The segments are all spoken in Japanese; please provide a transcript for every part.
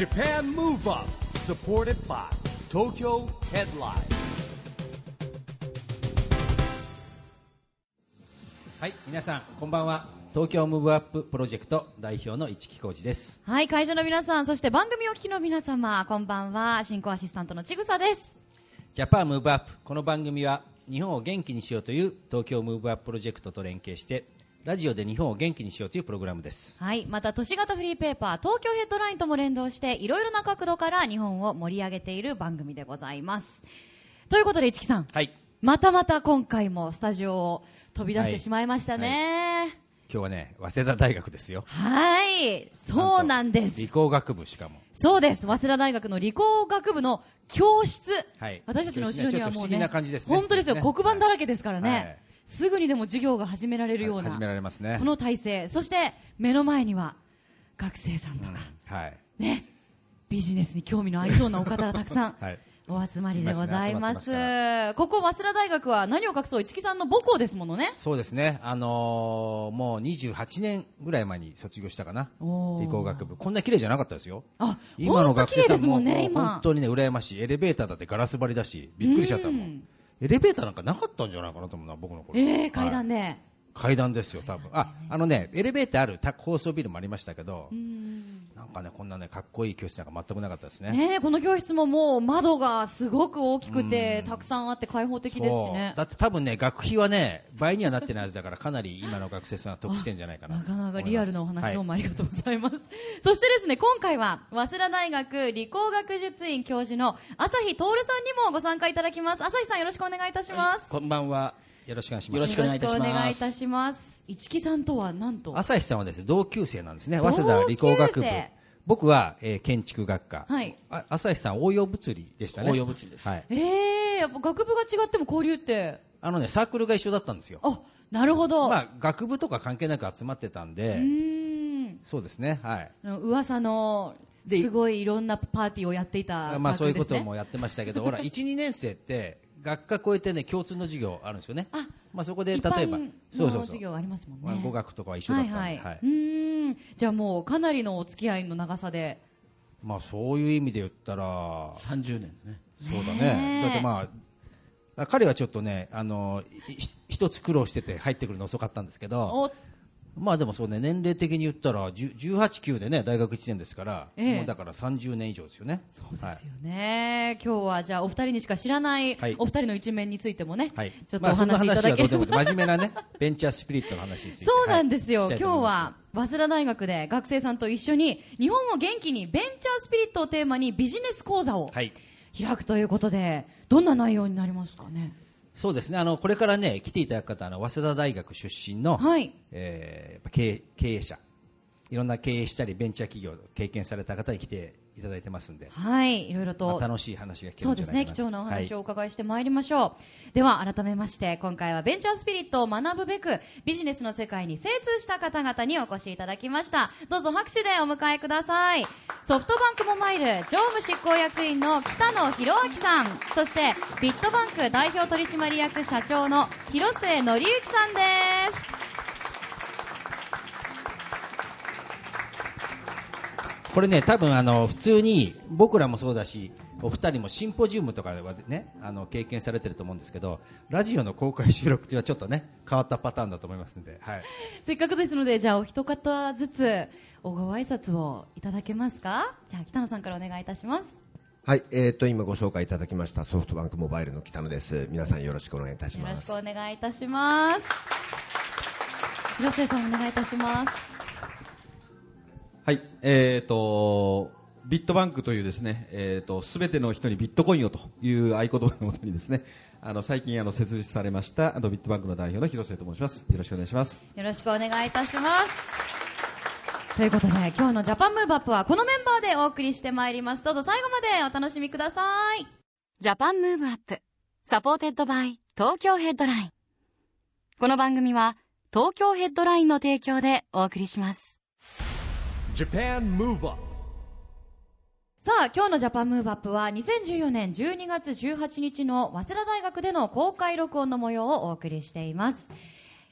Japan Move Up supported by Tokyo Headline はい、皆さん、こんばんは。東京 Move Up Project 代表の一木広治です。はい、会場の皆さん、そして番組お聞きの皆様、こんばんは。進行アシスタントのちぐさです。 Japan Move Up。この番組は、日本を元気にしようという東京 Move Up Project と連携して、ラジオで日本を元気にしようというプログラムです。はい、また都市型フリーペーパー、東京ヘッドラインとも連動して、いろいろな角度から日本を盛り上げている番組でございます。ということで、市木さん、はい。またまた今回もスタジオを飛び出してはいしまいましたね。今日はね、早稲田大学ですよ。はい、そうなんです。理工学部しかも。そうです。早稲田大学の理工学部の教室。はい私たちの後ろにはもうね。ちょっと不思議な感じですね本当ですよ。ね黒板だらけですからね。はいすぐにでも授業が始められるような。始められますね。この体制。そして、目の前には、学生さんとか、はい。ね、ビジネスに興味のありそうなお方がたくさん、はい。お集まりでございます。ねここ、早稲田大学は何を隠そう、市木さんの母校ですものね。そうですね。あのーもう28年ぐらい前に卒業したかな。理工学部。こんな綺麗じゃなかったですよ。あ、今の学生さんも本当綺麗ですもんね。本当にね羨ましいエレベーターだってガラス張りだしびっくりしちゃったもうんんエレベーターなんかなかったんじゃないかなと思うな僕の頃。ええ階段はいで。階段ですよ多分。ああのねエレベーターあるた高層ビルもありましたけどかねこんなねかっこいい教室なんか全くなかったですねねえこの教室ももう窓がすごく大きくて、たくさんあって開放的ですしね。だって多分ね学費はね倍にはなってないはずだからかなり今の学生さんは得してんじゃないかななかなかリアルなお話どうももありがとうございます。そしてですね、今回は、早稲田大学理工学術院教授の朝日徹さんにもご参加いただきます。朝日さんよろしくお願いいたします。こんばんは。よろしくお願いしますよろしくお願いいたしますよろくお願いいたします。市木さんとはなんと？朝日さんはですね同級生なんですね早稲田理工学部僕は、えー建築学科、はい。あ朝日さん応用物理でしたね。応用物理です。はい、ええやっぱ学部が違っても交流って。あのねサークルが一緒だったんですよ。あ、なるほど。まあ学部とか関係なく集まってたんで。うーん。そうですね。はい。噂の、ですごいいろんなパーティーをやっていたサークルです、ね。まあそういうこともやってましたけどほら12年生って学科超えてね共通の授業あるんですよねあまあそこで例え一ばそうそうそう授業ありますもんね。まあ語学とかは一緒だったんで、はいはい。はいうーん。じゃあもうかなりのお付き合いの長さで。まあそういう意味で言ったら30年ね。そうだねだってまあ彼はちょっとねあの一つ苦労してて入ってくるの遅かったんですけどお、まあでもそうね年齢的に言ったら10 18、9でね大学1年ですから、ええもうだから30年以上ですよね。そうですよね。今日はじゃあお二人にしか知らないはいお二人の一面についてもね、はい。ちょっとお話しいただければ。真面目なねベンチャースピリットの話。そうなんですよ、はい今日は早稲田大学で学生さんと一緒に日本を元気にベンチャースピリットをテーマにビジネス講座をはい。開くということで、どんな内容になりますかね？そうですね。あのこれからね来ていただく方あの早稲田大学出身の、はい。えー経営者いろんな経営したりベンチャー企業を経験された方に来ていただいてますんで、はい、いろいろとまあ、楽しい話が聞けそうですね、貴重なお話をおはい伺いしてまいりましょう。では、改めまして、今回はベンチャースピリットを学ぶべく、ビジネスの世界に精通した方々にお越しいただきました。どうぞ拍手でお迎えください。ソフトバンクモバイル常務執行役員の北野博明さん、そして、ビットバンク代表取締役社長の広末則之さんです。これね多分あの普通に僕らもそうだしお二人もシンポジウムとかではねあの経験されてると思うんですけどラジオの公開収録っていうのはちょっとね変わったパターンだと思いますんで、はい、せっかくですので、じゃあお一方ずつ、おご挨拶をいただけますか？じゃあ、北野さんからお願いいたします。はい、えー、と今ご紹介いただきましたソフトバンクモバイルの北野です。皆さんよろしくお願いいたしますよろしく。お願いいたします。広末さんお願いいたします。はい、えー、とビットバンクというですね、えー、とすべての人にビットコインをという合言葉のもとにですね、あの最近あの設立されましたあのビットバンクの代表の広瀬と申します。よろしくお願いします。よろしくお願いいたします。ということで、今日のジャパンムーブアップはこのメンバーでお送りしてまいります。どうぞ最後までお楽しみください。 Japan Move Up supported by Tokyo Headline この番組は東京ヘッドラインの提供でお送りしますさあ、今日の Japan Move Up は2014年12月18日の早稲田大学での公開録音の模様をお送りしています。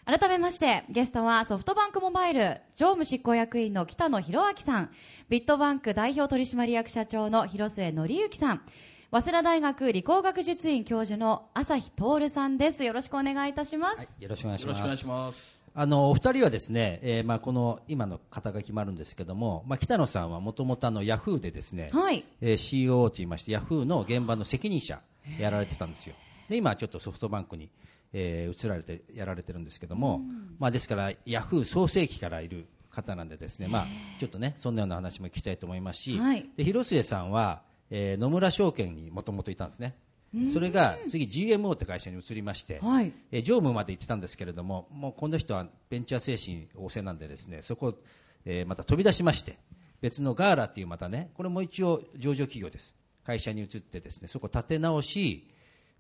改めまして、ゲストはソフトバンクモバイル常務執行役員の北野博明さん、ビットバンク代表取締役社長の広末則之さん、早稲田大学理工学術院教授の朝日徹さんです。よろしくお願いいたします。よろしくお願いします。よろしくお願いします。あのお二人はですね、えーまあこの今の肩書きもあるんですけども、まあ北野さんはもともとあのヤフーでですね、はい。えー CEO と言いましてヤフーの現場の責任者やられてたんですよ。で今はちょっとソフトバンクに、えー移られてやられてるんですけども、まあですからヤフー創世期からいる方なんでですね、まあちょっとねそんなような話も聞きたいと思いますし、はいで広末さんは、えー野村証券にもともといたんですね。それが次 GMO って会社に移りまして、はい。えー常務まで行ってたんですけれども、もうこの人はベンチャー精神旺盛なんでですね、そこを、えーまた飛び出しまして、別のガーラっていうまたね、これも一応上場企業です。会社に移ってですね、そこを立て直し、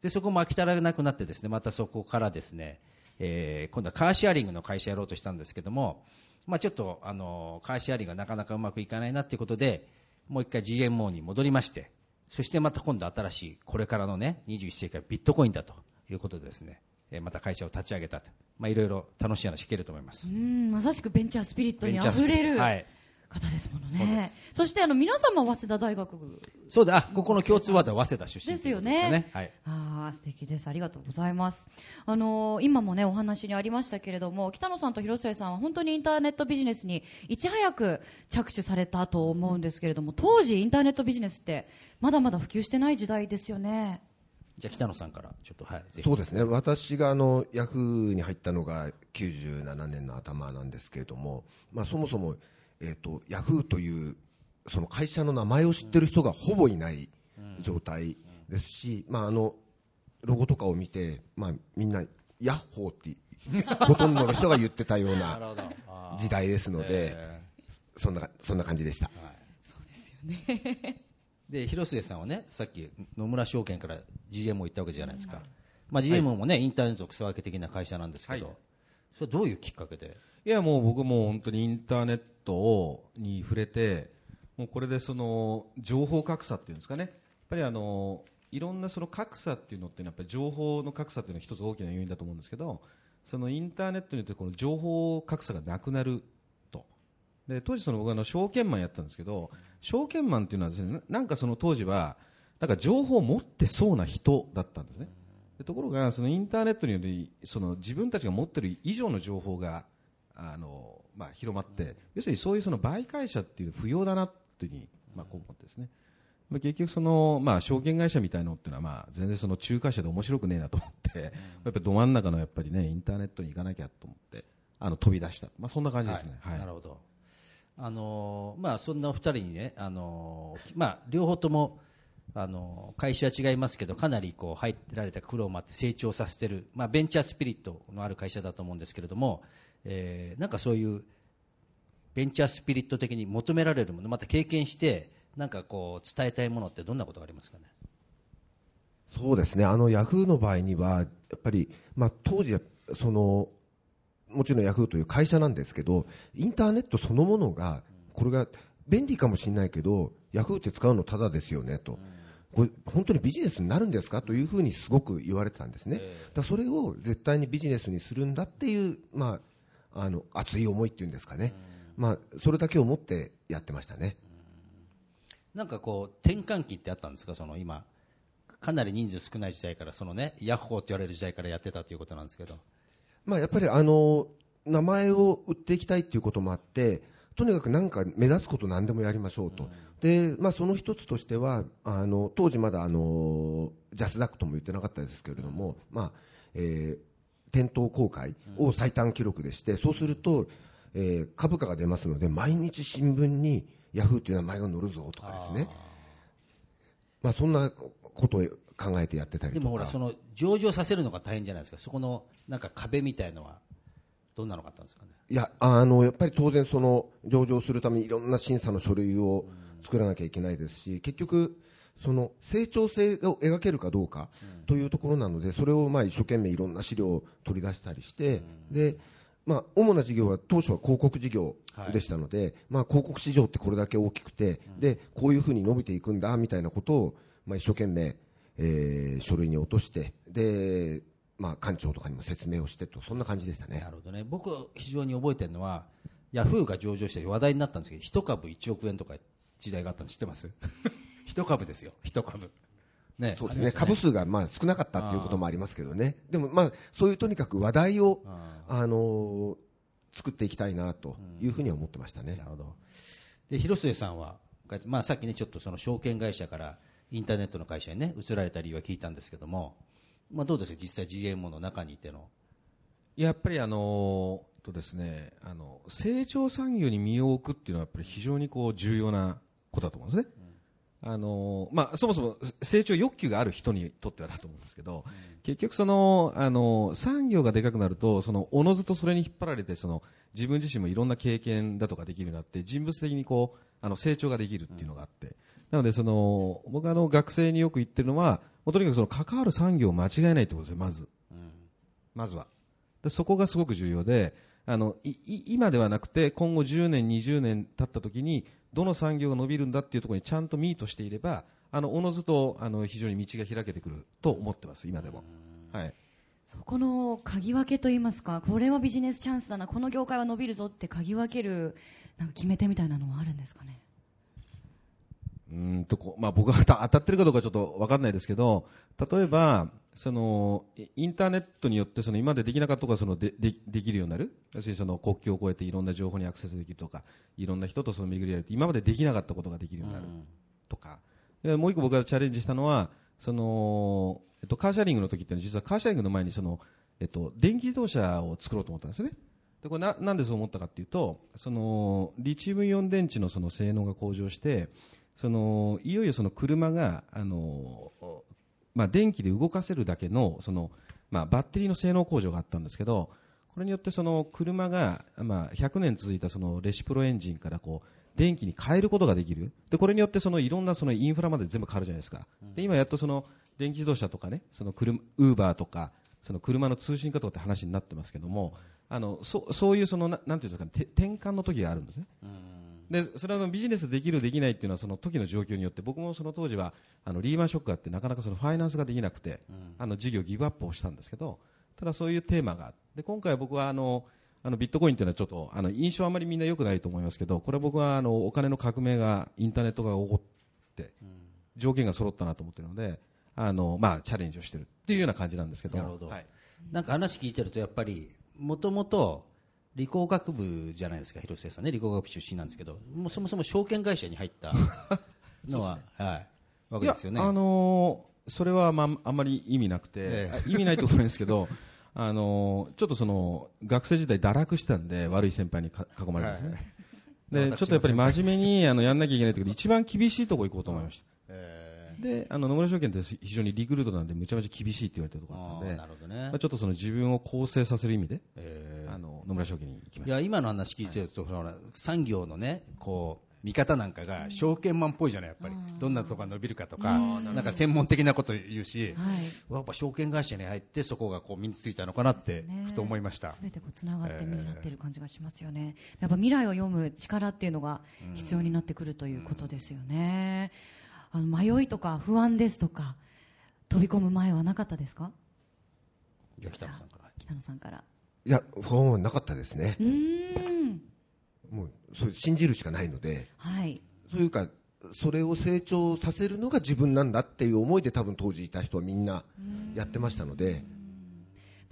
で、そこも飽き足らなくなってですね、またそこからですね、えー今度はカーシェアリングの会社やろうとしたんですけども、まあちょっと、あの、カーシェアリングがなかなかうまくいかないなっていうことで、もう一回 GMO に戻りまして、そしてまた今度新しい、これからのね、21世紀はビットコインだということでですね、えーまた会社を立ち上げたと。まあいろいろ楽しい話聞けると思いますう。ん、まさしくベンチャースピリットにベンチャースピリット溢れるはい。方ですものね。そしてあの皆様早稲田大学そうだ、あ、ここの共通ワードは早稲田出身ですよということね。はい。ああ、素敵です。ありがとうございます。あのー今もね、お話にありましたけれども、北野さんと広末さんは本当にインターネットビジネスにいち早く着手されたと思うんですけれども、当時インターネットビジネスってまだまだ普及してない時代ですよね。じゃあ北野さんから、ちょっと、はい。そうですね私があのヤフーに入ったのが97年の頭なんですけれども、まあ、そもそも、えー、とヤフーというその会社の名前を知ってる人がほぼいない状態ですし、まあ、あのロゴとかを見て、まあ、みんなヤッホーってほとんどの人が言ってたような 時代ですので、えそんなそんな感じでした。で、広末さんはね、さっき野村証券から GMO 行ったわけじゃないですか。まあ GMO もね、インターネット草分け的な会社なんですけど、はいそれどういうきっかけで？いやもう僕も本当にインターネットをに触れてもうこれでその情報格差っていうんですかね。やっぱりあのいろんなその格差っていうのってやっぱり情報の格差っていうのは一つ大きな要因だと思うんですけどそのインターネットによってこの情報格差がなくなると。で当時その僕はあの証券マンやったんですけど証券マンっていうのはですねなんかその当時はなんか情報を持ってそうな人だったんですね。ところがそのインターネットによりその自分たちが持っている以上の情報があの、まあ、広まって、要するにそういうその媒介者っていう不要だなというふうに、まあ、こう思ってですね、まあ、結局その、まあ、証券会社みたいのっていうのは、まあ、全然その仲介者で面白くねえなと思って、やっぱりど真ん中のやっぱりねインターネットに行かなきゃと思ってあの飛び出した、まあ、そんな感じですね。はい。なるほど。あのーまあそんなお二人にね、あのまあ両方ともあの会社は違いますけど、かなりこう入ってられた苦労もあって成長させてる、まあベンチャースピリットのある会社だと思うんですけれども、えーなんかそういうベンチャースピリット的に求められるもの、また経験してなんかこう伝えたいものってどんなことがありますかね？そうですね、あのヤフーの場合には、やっぱり、まあ、当時その、もちろんヤフーという会社なんですけど、インターネットそのものが、これが便利かもしれないけど、ヤフーって使うのただですよねと、これ、本当にビジネスになるんですかというふうにすごく言われてたんですね、だそれを絶対にビジネスにするんだっていう、まあ、あの熱い思いっていうんですかね、まあ、それだけを持ってやってましたね。なんかこう転換期ってあったんですか、その今、かなり人数少ない時代から、そのね、ヤッホーって言われる時代からやってたということなんですけど、まあ、やっぱりあの名前を売っていきたいということもあってとにかくなんか目立つこと何でもやりましょうと、でまあ、その一つとしてはあの当時まだあのジャスダックとも言ってなかったですけれども、まあえー店頭公開を最短記録でして、そうすると、えー株価が出ますので毎日新聞にヤフーという名前が載るぞとかですね。まあ、そんなことを考えてやってたりとか。でもほら、その上場させるのが大変じゃないですか、そこのなんか壁みたいのは、どんなのがあったんですかね？いやあのやっぱり当然その上場するためにいろんな審査の書類を作らなきゃいけないですし結局その成長性を描けるかどうかというところなのでそれをまあ一生懸命いろんな資料を取り出したりしてでまあ主な事業は当初は広告事業でしたのでまあ広告市場ってこれだけ大きくてでこういうふうに伸びていくんだみたいなことをまあ一生懸命えー書類に落としてでまあ、館長とかにも説明をしてとそんな感じでしたね。なるほどね。僕非常に覚えてるのはヤフーが上場して話題になったんですけど一株1億円とか時代があったの知ってます？一株ですよ。一株。ね。そうですね。ありま株数がまあ少なかったっていうこともありますけどね。でもまあそういうとにかく話題をあのー作っていきたいなというふうには思ってましたね。なるほど。で広末さんは、まあ、さっきねちょっとその証券会社からインターネットの会社にね移られた理由は聞いたんですけども、まあ、どうですか実際 GMO の中にいての。やっぱりあのーとですね、あの成長産業に身を置くっていうのはやっぱり非常にこう重要なことだと思うんですね。あのーまあ、そもそも成長欲求がある人にとってはだと思うんですけど、結局その、あのー産業がでかくなるとそのおのずとそれに引っ張られてその自分自身もいろんな経験だとかできるようになって人物的にこうあの成長ができるっていうのがあって、なのでその僕はあの学生によく言ってるのはもうとにかくその関わる産業を間違えないってことですよまず、まずは。でそこがすごく重要であのいい今ではなくて今後10年、20年経った時にどの産業が伸びるんだっていうところにちゃんとミートしていればあのおのずとあの非常に道が開けてくると思ってます、今でも。はい。そこの鍵分けといいますかこれはビジネスチャンスだなこの業界は伸びるぞって鍵分けるなんか決め手みたいなのはあるんですかね？うーんとこまあ、僕が当たってるかどうかちょっと分かんないですけど例えばそのイインターネットによってその今までできなかったことがそのででできるようになる。要するにその国境を越えていろんな情報にアクセスできるとかいろんな人とその巡り合えるって今までできなかったことができるようになる。とか、でもう一個僕がチャレンジしたのはその、えっと、カーシャリングの時って実はカーシャリングの前にその、えっと、電気自動車を作ろうと思ったんですね。でこれななんでそう思ったかっていうとそのリチウムイオン電池のその性能が向上してそのいよいよその車があの、まあ、電気で動かせるだけのその、まあ、バッテリーの性能向上があったんですけどこれによってその車が、まあ、100年続いたそのレシプロエンジンからこう電気に変えることができる。でこれによってそのいろんなそのインフラまで全部変わるじゃないですか、で今やっとその電気自動車とかねその車ウーバーとかその車の通信化とかって話になってますけどもあのそそういうそのななんていうんですか転換の時があるんですね。でそれはビジネスできるできないっていうのはその時の状況によって僕もその当時はあのリーマンショックがあってなかなかそのファイナンスができなくて、あの事業ギブアップをしたんですけどただそういうテーマがあってで今回僕はあのあのビットコインというのはちょっとあの印象あまりみんな良くないと思いますけどこれは僕はあのお金の革命がインターネットが起こって条件が揃ったなと思っているのであの、まあ、チャレンジをしているっていうような感じなんですけど。なるほど。はい。なんか話聞いてるとやっぱりもともと理工学部じゃないですか広末さんね。理工学部出身なんですけどもうそもそも証券会社に入ったのは、はい。わけですよね。いやあのーそれは、まあ、あんまり意味なくて、ええ。あ意味ないってことないんですけど あのーちょっとその学生時代堕落してたんで悪い先輩にか囲まれてですね、でちょっとやっぱり真面目にあのやんなきゃいけないということで一番厳しいところ行こうと思いました、であの野村証券って非常にリクルートなんでむちゃむちゃ厳しいって言われてるところだったんであーなるほどね。まあ、ちょっとその自分を構成させる意味で、あの野村証券に行きました。いや今の話聞いてると、ほら産業のねこう見方なんかが証券マンっぽいじゃないやっぱり、どんなとこが伸びるかとか、なんか専門的なこと言うし、はい。やっぱ証券会社に入ってそこがこう身についたのかなってふと思いました。すべてこうつながって実になっている感じがしますよね、やっぱ未来を読む力っていうのが必要になってくるということですよね、あの迷いとか不安ですとか飛び込む前はなかったですか？じゃあ北野さんから。北野さんから。いや不安はなかったですね。うーん。もうそれ信じるしかないので。はい。そういうかそれを成長させるのが自分なんだっていう思いで多分当時いた人はみんなやってましたので。や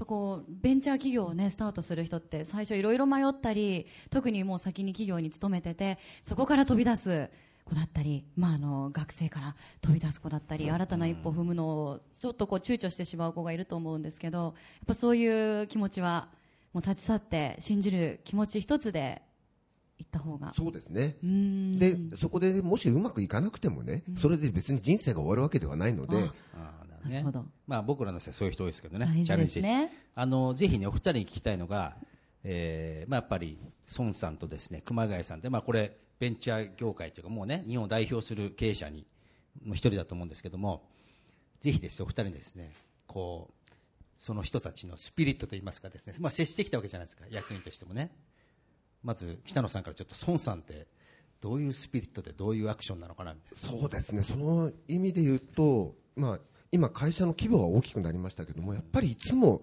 っぱこうベンチャー企業を、ね、スタートする人って最初いろいろ迷ったり特にもう先に企業に勤めててそこから飛び出す子だったり、まあ、あの学生から飛び出す子だったり新たな一歩を踏むのをちょっとこう躊躇してしまう子がいると思うんですけどやっぱそういう気持ちはもう立ち去って信じる気持ち一つで行った方が。そうですね。でそこでもしうまくいかなくてもねそれで別に人生が終わるわけではないので。ああーなるほどね。まあ僕らの世代そういう人多いですけどね。チャレンジですねあのぜひねお二人に聞きたいのが、えーまあやっぱり孫さんとですね熊谷さんってまあこれベンチャー業界というかもうね日本を代表する経営者にの一人だと思うんですけども、ぜひですねお二人にですねこうその人たちのスピリットといいますかですねまあ接してきたわけじゃないですか役員としてもね。まず北野さんからちょっと孫さんってどういうスピリットでどういうアクションなのかなみたいな。そうですねその意味で言うと、まあ、今会社の規模が大きくなりましたけどもやっぱりいつも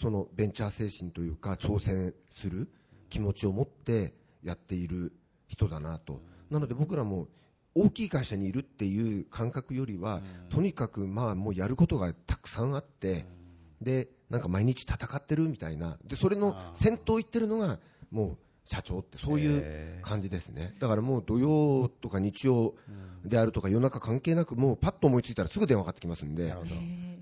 そのベンチャー精神というか挑戦する気持ちを持ってやっている人だなと。なので僕らも大きい会社にいるっていう感覚よりはとにかくまあもうやることがたくさんあってでなんか毎日戦ってるみたいな。でそれの先頭行ってるのがもう社長ってそういう感じですね。だからもう土曜とか日曜であるとか夜中関係なくもうパッと思いついたらすぐ電話かかってきますんで。なるほど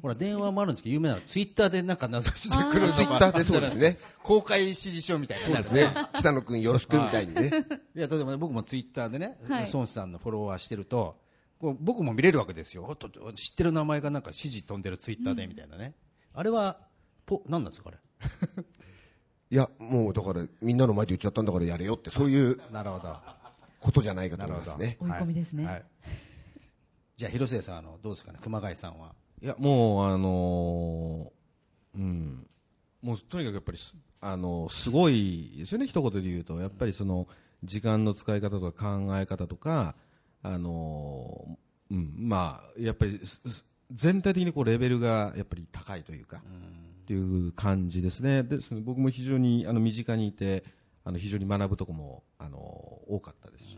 ほら電話もあるんですけど有名なのツイッターでなんか名指しで来るとかツイッターでそうですね。公開指示書みたいな。そうですね。北野君よろしくみたいにね。い。や例えばね僕もツイッターでね、はい。孫さんのフォロワーしてるとこう僕も見れるわけですよ。知ってる名前がなんか指示飛んでるツイッターでみたいなね、あれはポ何なんですかあれ？いやもうだからみんなの前で言っちゃったんだからやれよってそういうなるほど。ことじゃないかと思いますね。追い込みですね。はいはい。じゃあ広末さんあのどうですかね熊谷さんは？いやもうあのーうん。もうとにかくやっぱりすあのすごいですよね一言で言うと。やっぱりその時間の使い方とか考え方とかあのーうん。まあやっぱり全体的にこうレベルがやっぱり高いというかっていう感じですね。でその僕も非常にあの身近にいてあの非常に学ぶとこもあの多かったですし、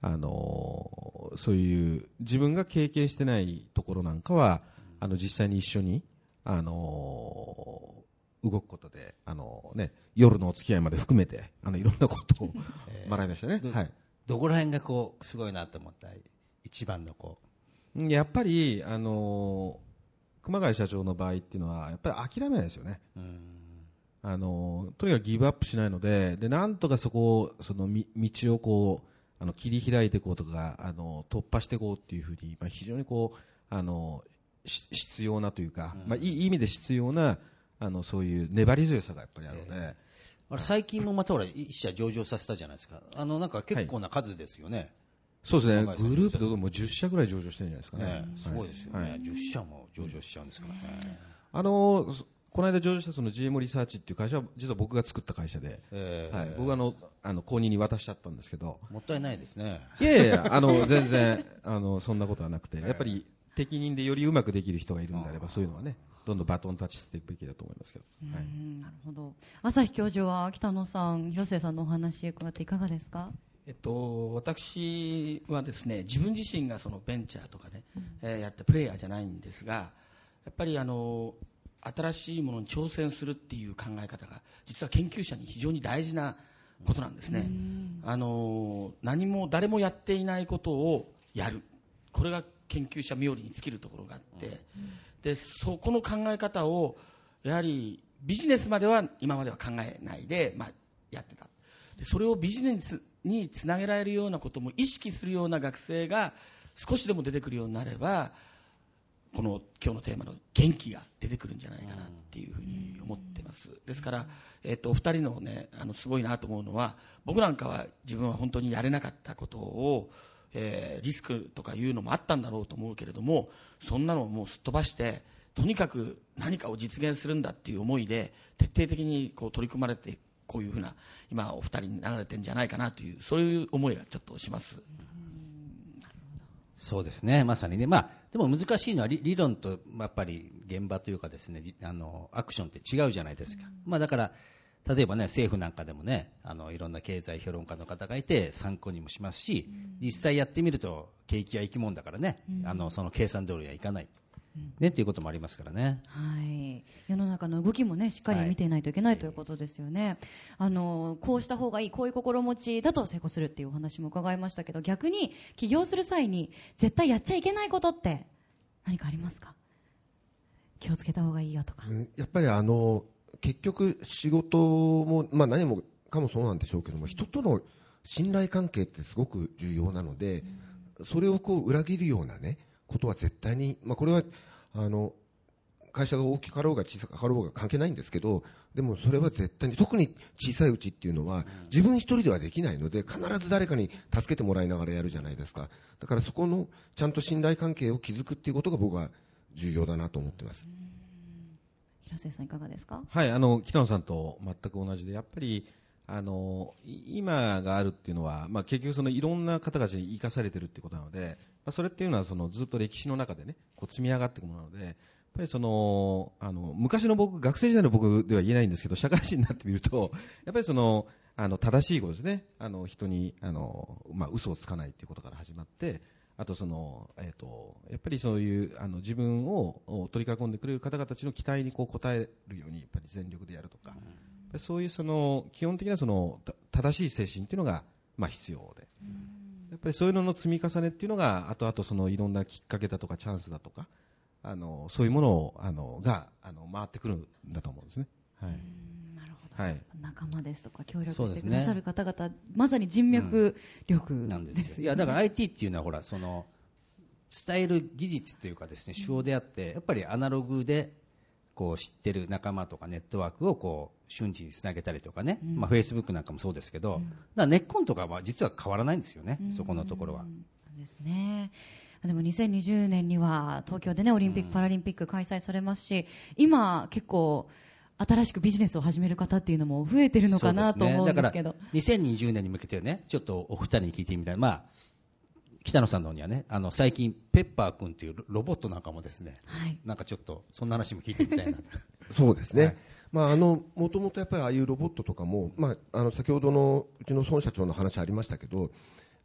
あのそういう自分が経験してないところなんかはあの実際に一緒にあの動くことであの、ね、夜のお付き合いまで含めてあのいろんなことを 学びましたね。どはい。どこら辺がこうすごいなと思った？一番のこやっぱり、あの熊谷社長の場合っていうのはやっぱり諦めないですよね。ううん。あのとにかくギブアップしないのででなんとかそこをそのみ道をこうあの切り開いていこうとかあの突破していこうっていうふうに、まあ、非常にこうあのし必要なというか、まあ、いい意味で必要なあのそういう粘り強さがやっぱりあるので、あれ最近もまたほら一社上場させたじゃないですか。あのなんか結構な数ですよね、そうですね。グループでもう10社ぐらい上場してるんじゃないですかね。ねすごいですよね、はい。10社も上場しちゃうんですから。ね。あのそこの間上場したその GM リサーチっていう会社は実は僕が作った会社で、えーはい、僕はあのあの公認に渡しちゃったんですけど。もったいないですね。いやいやあの全然あのそんなことはなくて。やっぱり適任でよりうまくできる人がいるんであればそういうのはねどんどんバトンタッチしていくべきだと思いますけど、うはい。んなるほど。朝日教授は北野さん広末さんのお話伺っていかがですか？えっと、私はですね自分自身がそのベンチャーとかね、えーやったプレイヤーじゃないんですがやっぱりあの新しいものに挑戦するっていう考え方が実は研究者に非常に大事なことなんですね。あの何も誰もやっていないことをやる。これが研究者冥利に尽きるところがあって、でそこの考え方をやはりビジネスまでは今までは考えないで、まあ、やってた。でそれをビジネスにつなげられるようなことも意識するような学生が少しでも出てくるようになればこの今日のテーマの元気が出てくるんじゃないかなっていうふうに思ってます。ですから、えっとお二人のねあのすごいなと思うのは僕なんかは自分は本当にやれなかったことを、えーリスクとかいうのもあったんだろうと思うけれどもそんなのをもうすっ飛ばしてとにかく何かを実現するんだっていう思いで徹底的にこう取り組まれてこういうふうな今お二人になられてるんじゃないかなというそういう思いがちょっとします。そうですね、まさにね、まあ、でも難しいのは理理論とやっぱり現場というかですね、じあのアクションって違うじゃないですか。まあだから例えばね政府なんかでもね、あのいろんな経済評論家の方がいて参考にもしますし、実際やってみると景気は生き物だからね、あのその計算通りはいかない。ねっていうこともありますからね。はい、世の中の動きもねしっかり見ていないといけないということですよね、あのこうした方がいいこういう心持ちだと成功するっていうお話も伺いましたけど逆に起業する際に絶対やっちゃいけないことって何かありますか？気をつけた方がいいよとか、うんやっぱりあの結局仕事も、まあ、何もかもそうなんでしょうけども人との信頼関係ってすごく重要なので、それをこう裏切るようなねことは絶対に、まあ、これはあの会社が大きかろうが小さかろうが関係ないんですけどでもそれは絶対に特に小さいうちっていうのは自分一人ではできないので必ず誰かに助けてもらいながらやるじゃないですかだからそこのちゃんと信頼関係を築くっていうことが僕は重要だなと思ってます。広末さんいかがですか？はい、あの北野さんと全く同じでやっぱりあの今があるっていうのは、まあ、結局そのいろんな方たちに生かされてるっていうことなので、まあ、それっていうのはそのずっと歴史の中でねこう積み上がっていくものなのでやっぱりそのあの昔の僕学生時代の僕では言えないんですけど社会人になってみるとやっぱりそのあの正しいことですね。あの人にあの、まあ、嘘をつかないということから始まってあとその、えー、とやっぱりそういうあの自分をを取り囲んでくれる方々たちの期待にこう応えるようにやっぱり全力でやるとか、そういうその基本的なそのた正しい精神っていうのがまあ必要で、やっぱりそういうのの積み重ねっていうのが後々そのいろんなきっかけだとかチャンスだとかあのそういうものをあのがあの回ってくるんだと思うんですね。はい。なるほど、はい仲間ですとか協力してくださる方々、まさに人脈力なんでです。いよや、だから IT っていうのはほら、その、伝える技術というかですね、手法であって、やっぱりアナログで、こう知ってる仲間とかネットワークをこう瞬時につなげたりとかね、まあフェイスブックなんかもそうですけど、だから根っこんとかは実は変わらないんですよね、そこのところは。ですね。でも2020年には東京でねオリンピック・パラリンピック開催されますし、今結構新しくビジネスを始める方っていうのも増えてるのかなと思うんですけどだ。から2020年に向けてね、ちょっとお二人に聞いてみたい。まあ、北野さんの方にはね、あの、最近、ペッパー君っていうロロボットなんかもですね、はいなんかちょっと、そんな話も聞いてみたいなと。そうですね。はいまあ、あの、もともとやっぱりああいうロボットとかも、まあ、あの、先ほどのうちの孫社長の話ありましたけど、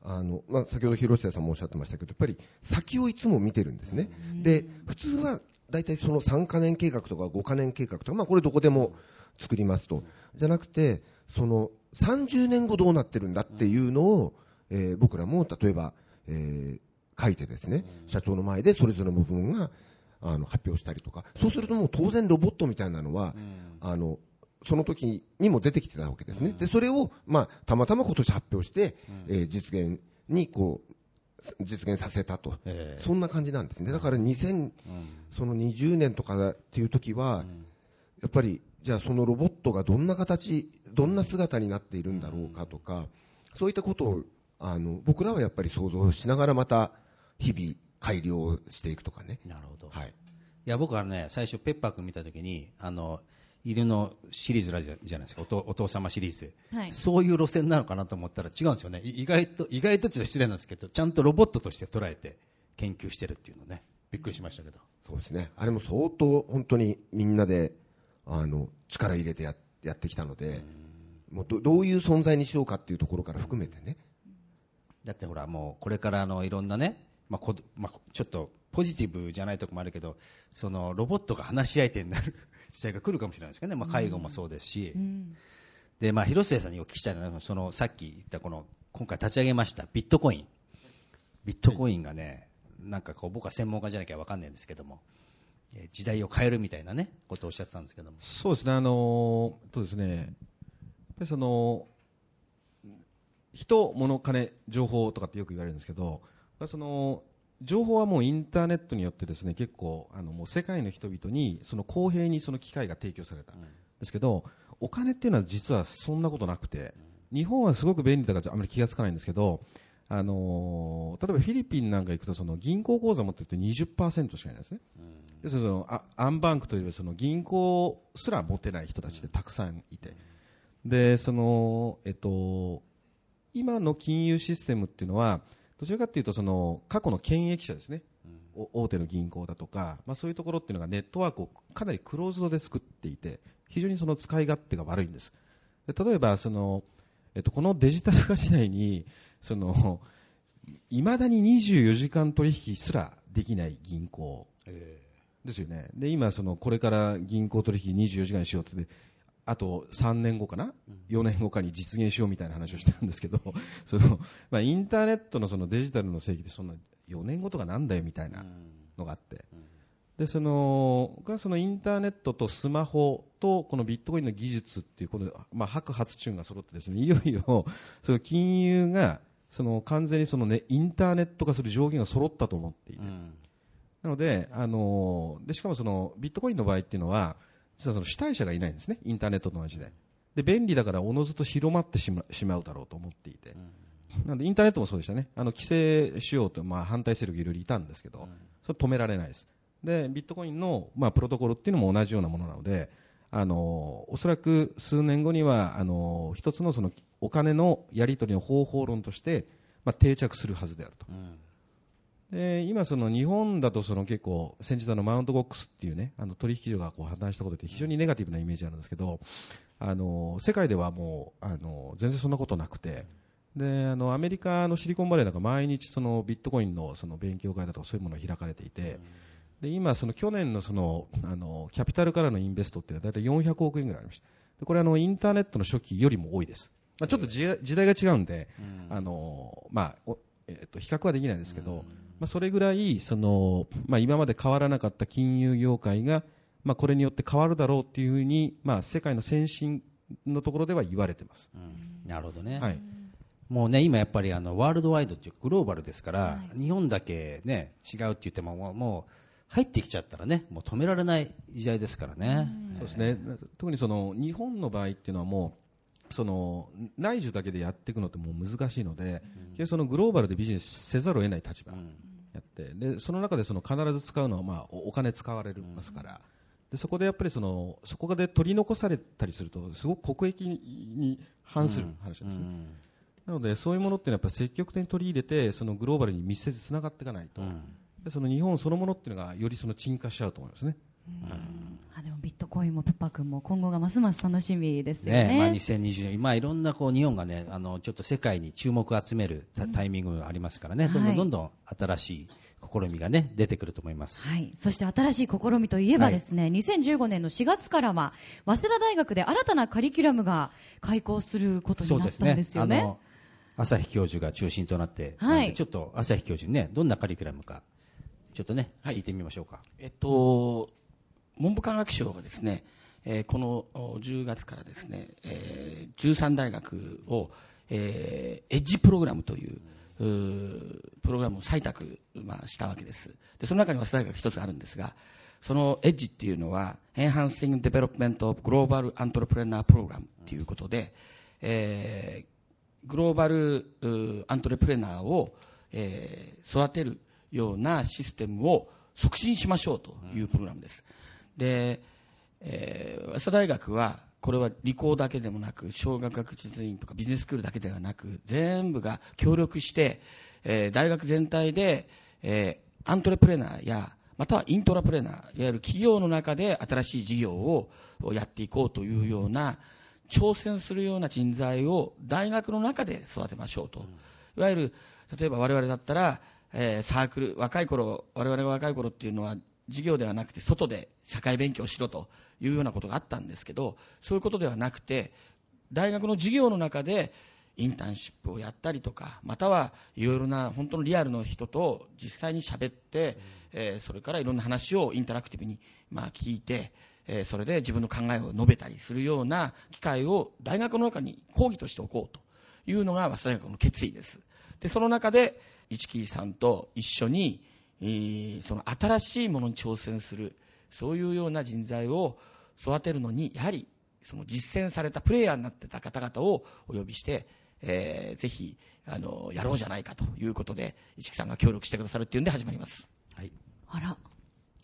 あの、まあ、先ほど広末さんもおっしゃってましたけど、やっぱり先をいつも見てるんですね。で、普通は大体その3カ年計画とか5カ年計画とか、まあ、これどこでも作りますと。じゃなくて、その30年後どうなってるんだっていうのを、えー僕らも例えば、えー書いてですね、社長の前でそれぞれの部分があの発表したりとか、そうするともう当然ロボットみたいなのは、あのその時にも出てきてたわけですね。で、それを、まあ、たまたま今年発表して、えー実現にこう、実現させたと、ええそんな感じなんですね。だから2000、その20年とかっていう時は、やっぱり、じゃあそのロボットがどんな形、どんな姿になっているんだろうかとか、そういったことを、あの、僕らはやっぱり想像しながらまた、日々改良していくとかね。なるほど。はい。いや、僕はね、最初、ペッパー君見たときに、あの、犬のシリーズラジオじゃないですか、お父お父様シリーズ、はいそういう路線なのかなと思ったら違うんですよね。い意外と、意外とちょっと失礼なんですけど、ちゃんとロボットとして捉えて研究してるっていうのね、びっくりしましたけど。そうですね。あれも相当本当にみんなで、あの、力入れてややってきたので、もうどどういう存在にしようかっていうところから含めてね。だってほら、もうこれからあのいろんなね、まあこまあ、ちょっとポジティブじゃないとこもあるけど、そのロボットが話し相手になる時代が来るかもしれないですけどね、まあ、介護もそうですし、でまあ、広末さんにお聞きしたいのは、そのさっき言ったこの、今回立ち上げましたビットコイン、ビットコインがね、なんかこう僕は専門家じゃなきゃ分かんないんですけども、えー時代を変えるみたいなね、ことをおっしゃってたんですけども。そうですね、あのーそうですね、やっぱりその、人、物、金、情報とかってよく言われるんですけど、まあその、情報はもうインターネットによってですね、結構、あの、もう世界の人々に、その公平にその機会が提供された。ですけど、お金っていうのは実はそんなことなくて、日本はすごく便利だからあまり気がつかないんですけど、あのー例えばフィリピンなんか行くとその銀行口座持ってると20%しかいないですね。でそのあアンバンクというその銀行すら持てない人たちでたくさんいて、でそのえっと今の金融システムっていうのはどちらかというとその過去の権益者ですね、お大手の銀行だとか、まあ、そういうところっていうのがネットワークをかなりクローズドで作っていて非常にその使い勝手が悪いんです。で例えばその、えっと、このデジタル化時代にそのいまだに24時間取引すらできない銀行ですよね。で、今、その、これから銀行取引24時間にしようって、あと3年後かな、4年後かに実現しようみたいな話をしてるんですけど、その、まあ、インターネットのそのデジタルの正義ってそんな4年後とかなんだよみたいなのがあって、で、その、僕はそのインターネットとスマホとこのビットコインの技術っていう、この、まあ、白髪チューンが揃ってですね、いよいよ、その金融が、その完全にそのね、インターネット化する条件が揃ったと思っていて、なので、あのでしかもそのビットコインの場合っていうのは、実はその主体者がいないんですね、インターネットと同じで。で、便利だからおのずと広まってしましまうだろうと思っていて。なので、インターネットもそうでしたね。あの、規制しようと、まあ、反対勢力いろいろいたんですけど、それ止められないです。で、ビットコインの、まあ、プロトコルっていうのも同じようなものなので、あのおそらく数年後にはあの一つのそのお金のやり取りの方法論として、まあ、定着するはずであると、で今、その日本だとその結構先日あのマウントゴックスっていうねあの取引所がこう破綻したことで非常にネガティブなイメージあるんですけどあの世界ではもうあの全然そんなことなくてであのアメリカのシリコンバレーなんか毎日そのビットコインのその勉強会だとかそういうものが開かれていて、で今、その去年のそのあのキャピタルからのインベストっていうのは大体400億円ぐらいありました。でこれあのインターネットの初期よりも多いです、まあ、ちょっと時代が違うんで、あのまあおえっと比較はできないですけど、まあ、それぐらいその、まあ、今まで変わらなかった金融業界が、まあ、これによって変わるだろうっていうふうに、まあ、世界の先進のところでは言われてます。なるほどね、はい。もうね今やっぱりあのワールドワイドっていうかグローバルですから、日本だけね違うって言ってももうもう入ってきちゃったらねもう止められない時代ですからね、そうですね、特にその日本の場合っていうのはもうその内需だけでやっていくのってもう難しいので、結局そのグローバルでビジネスせざるを得ない立場やって、でその中でその必ず使うのはまあおお金使われますから、でそこでやっぱりそのそこで取り残されたりするとすごく国益に反する話なんですね。なのでそういうものってやっぱり積極的に取り入れてそのグローバルに密接つながっていかないと、でその日本そのものっていうのがよりその沈下しちゃうと思いますね。あでもビットコインもペッパー君も今後がますます楽しみですよね。ねまあ、2020年、まあ、いろんなこう日本がねあのちょっと世界に注目を集めるタタイミングがありますからね、どんどはいんどんどん新しい試みがね出てくると思います。はい、そして新しい試みといえばですね、2015年の4月からは早稲田大学で新たなカリキュラムが開講することになったんですよね。あの朝日教授が中心となって、はい。ちょっと朝日教授にねどんなカリキュラムかちょっとね、はい。聞いてみましょうか。えっと、文部科学省がですね、えーこの10月からですね、えー13大学を、えーエッジプログラムといううプログラムを採択、まあ、したわけですでその中に早稲田大学一つあるんですがそのエッジっていうのは Enhancing Development of Global Entrepreneur Program っていうことで、えーグローバルアントレプレナーを、えー育てるようなシステムを促進しましょうというプログラムです。で、えー早稲田大学はこれは理工だけでもなく小学学術院とかビジネススクールだけではなく全部が協力して、えー大学全体で、えーアントレプレナーやまたはイントラプレナーいわゆる企業の中で新しい事業をやっていこうというような挑戦するような人材を大学の中で育てましょうと、いわゆる例えば我々だったら、えーサークル若い頃我々が若い頃っていうのは授業ではなくて外で社会勉強しろというようなことがあったんですけどそういうことではなくて大学の授業の中でインターンシップをやったりとかまたはいろいろな本当のリアルの人と実際に喋って、えーそれからいろんな話をインタラクティブに、まあ、聞いて、えーそれで自分の考えを述べたりするような機会を大学の中に講義としておこうというのが早稲田大学の決意です。でその中で市木さんと一緒に、その新しいものに挑戦するそういうような人材を育てるのにやはりその実践されたプレイヤーになってた方々をお呼びして、えーぜひあのやろうじゃないかということで市木さんが協力してくださるっていうんで始まります。はい。あら、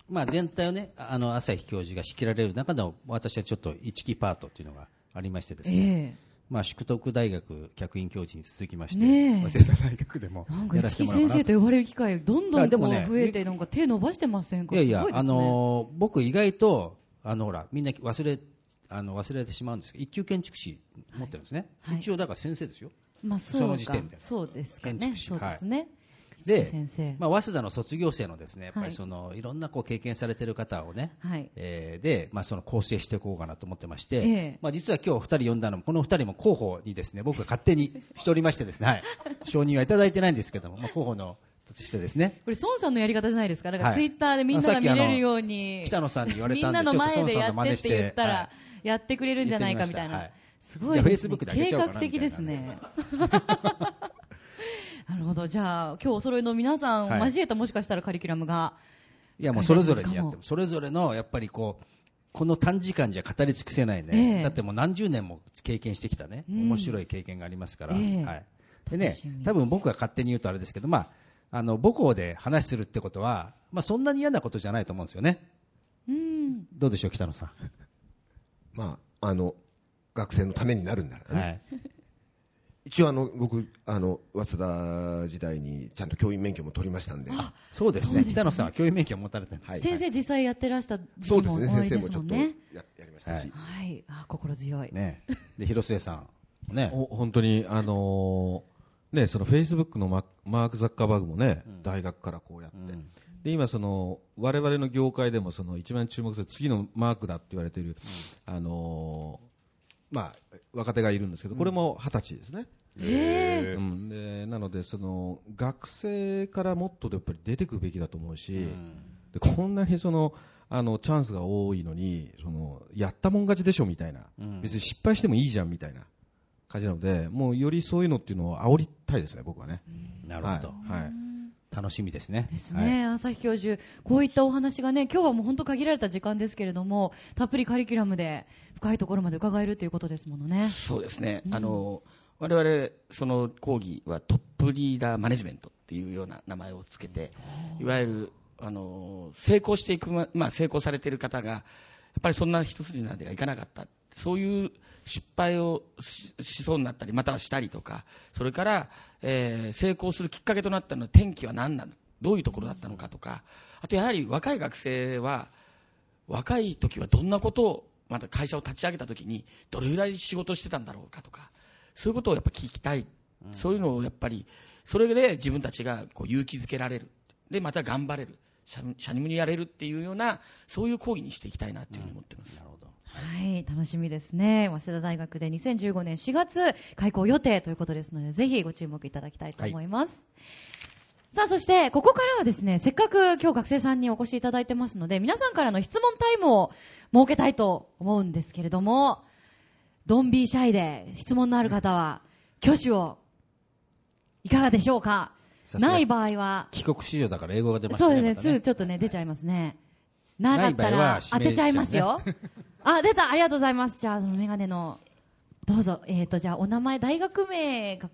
まあ、全体をねあの朝日教授が仕切られる中の私はちょっと一期パートっていうのがありましてですね、えまあ、淑徳大学客員教授に続きまして、ねえ。早稲田大学でもやら先生と呼ばれる機会どんどんでもね増えてなんか手伸ばしてませんか？いやいや、あのー僕意外とあのほらみんな忘れあの忘れてしまうんですけど一級建築士持ってるんですね、はい。一応だから先生ですよ。まあそうそかの時点で。そうですか建ね築士。そうですね、で市木先生、まあ、早稲田の卒業生のですねやっぱはいりその、い、ろんなこう経験されている方をね、はい。えーで、まあ、その構成していこうかなと思ってまして、ええ。まあ、実は今日2人呼んだのもこの2人も候補にですね僕が勝手にしておりましてですね、はい、承認はいただいてないんですけども、まあ、候補のとしてですね。これ孫さんのやり方じゃないですか？なんかはい。ツイッターでみんなが見れるように北野さんに言われみたんでんなの前でやってってて言ったら、はい。やってくれるんじゃないかみたいな、はい。すごいじゃあ Facebook で上げ計ちゃおうかな画的ですね なるほど。じゃあ今日お揃いの皆さんを交えたもしかしたらカリキュラムが、いやもうそれぞれにやってかも。それぞれのやっぱりこうこの短時間じゃ語り尽くせないね、ええ。だってもう何十年も経験してきたね、うん。面白い経験がありますから、ええ。はい、でね多分僕が勝手に言うとあれですけど、まあ、あの母校で話するってことは、まあ、そんなに嫌なことじゃないと思うんですよね。うん。どうでしょう北野さん。まあ、あの学生のためになるんだらね、はい。一応あの僕あの早稲田時代にちゃんと教員免許も取りましたんでそうですね。そうですね北野さんは教員免許を持たれてる。はい先生実際やってらした時期もそうですね先生もちょっと。ややりましたし、はい。あ、心強い。ね。で、広末さん。ね。ほ本当に、あのーね、そのフェイスブックのママーク・ザッカーバーグもね、大学からこうやって、で今その、我々の業界でもその一番注目する次のマークだって言われている、あのーまあ、若手がいるんですけど、これも二十歳ですね。えうん、でなのでその学生からもっとやっぱり出てくべきだと思うし、でこんなにそのあのチャンスが多いのにそのやったもん勝ちでしょみたいな、別に失敗してもいいじゃんみたいな。感じなのでもうよりそういうのっていうのを煽りたいですね僕はね。なるほど。はい。はい楽しみですね。ですね、朝日教授、こういったお話がね、今日はもう本当限られた時間ですけれども、たっぷりカリキュラムで深いところまで伺えるということですものね。そうですね、あの我々その講義はトップリーダーマネジメントっていうような名前をつけていわゆるあの成功していく、ままあ、成功されている方がやっぱりそんな一筋縄ではいかなかった。そういう失敗をししそうになったりまたはしたりとかそれから、えー成功するきっかけとなったのは転機は何なの？どういうところだったのかとか。あとやはり若い学生は若い時はどんなことをまた会社を立ち上げた時にどれぐらい仕事をしてたんだろうかとかそういうことをやっぱ聞きたい、そういうのをやっぱりそれで自分たちがこう勇気づけられる。でまた頑張れる。しゃにむにやれるっていうようなそういう講義にしていきたいなというふうに思ってます、はい、楽しみですね。早稲田大学で2015年4月開校予定ということですので、ぜひご注目いただきたいと思います。さあ、そして、ここからはですね、せっかく今日学生さんにお越しいただいてますので、皆さんからの質問タイムを設けたいと思うんですけれども、ドンビーシャイで質問のある方は、挙手を、いかがでしょうか？ない場合は、帰国子女だから英語が出ましたね。そうですね、またすぐちょっとね、出ちゃいますね。なかったら当てちゃいますよ。あ、出た。ありがとうございます。じゃあ、そのメガネの、どうぞ。えっ、と、じゃあ、お名前、大学名が、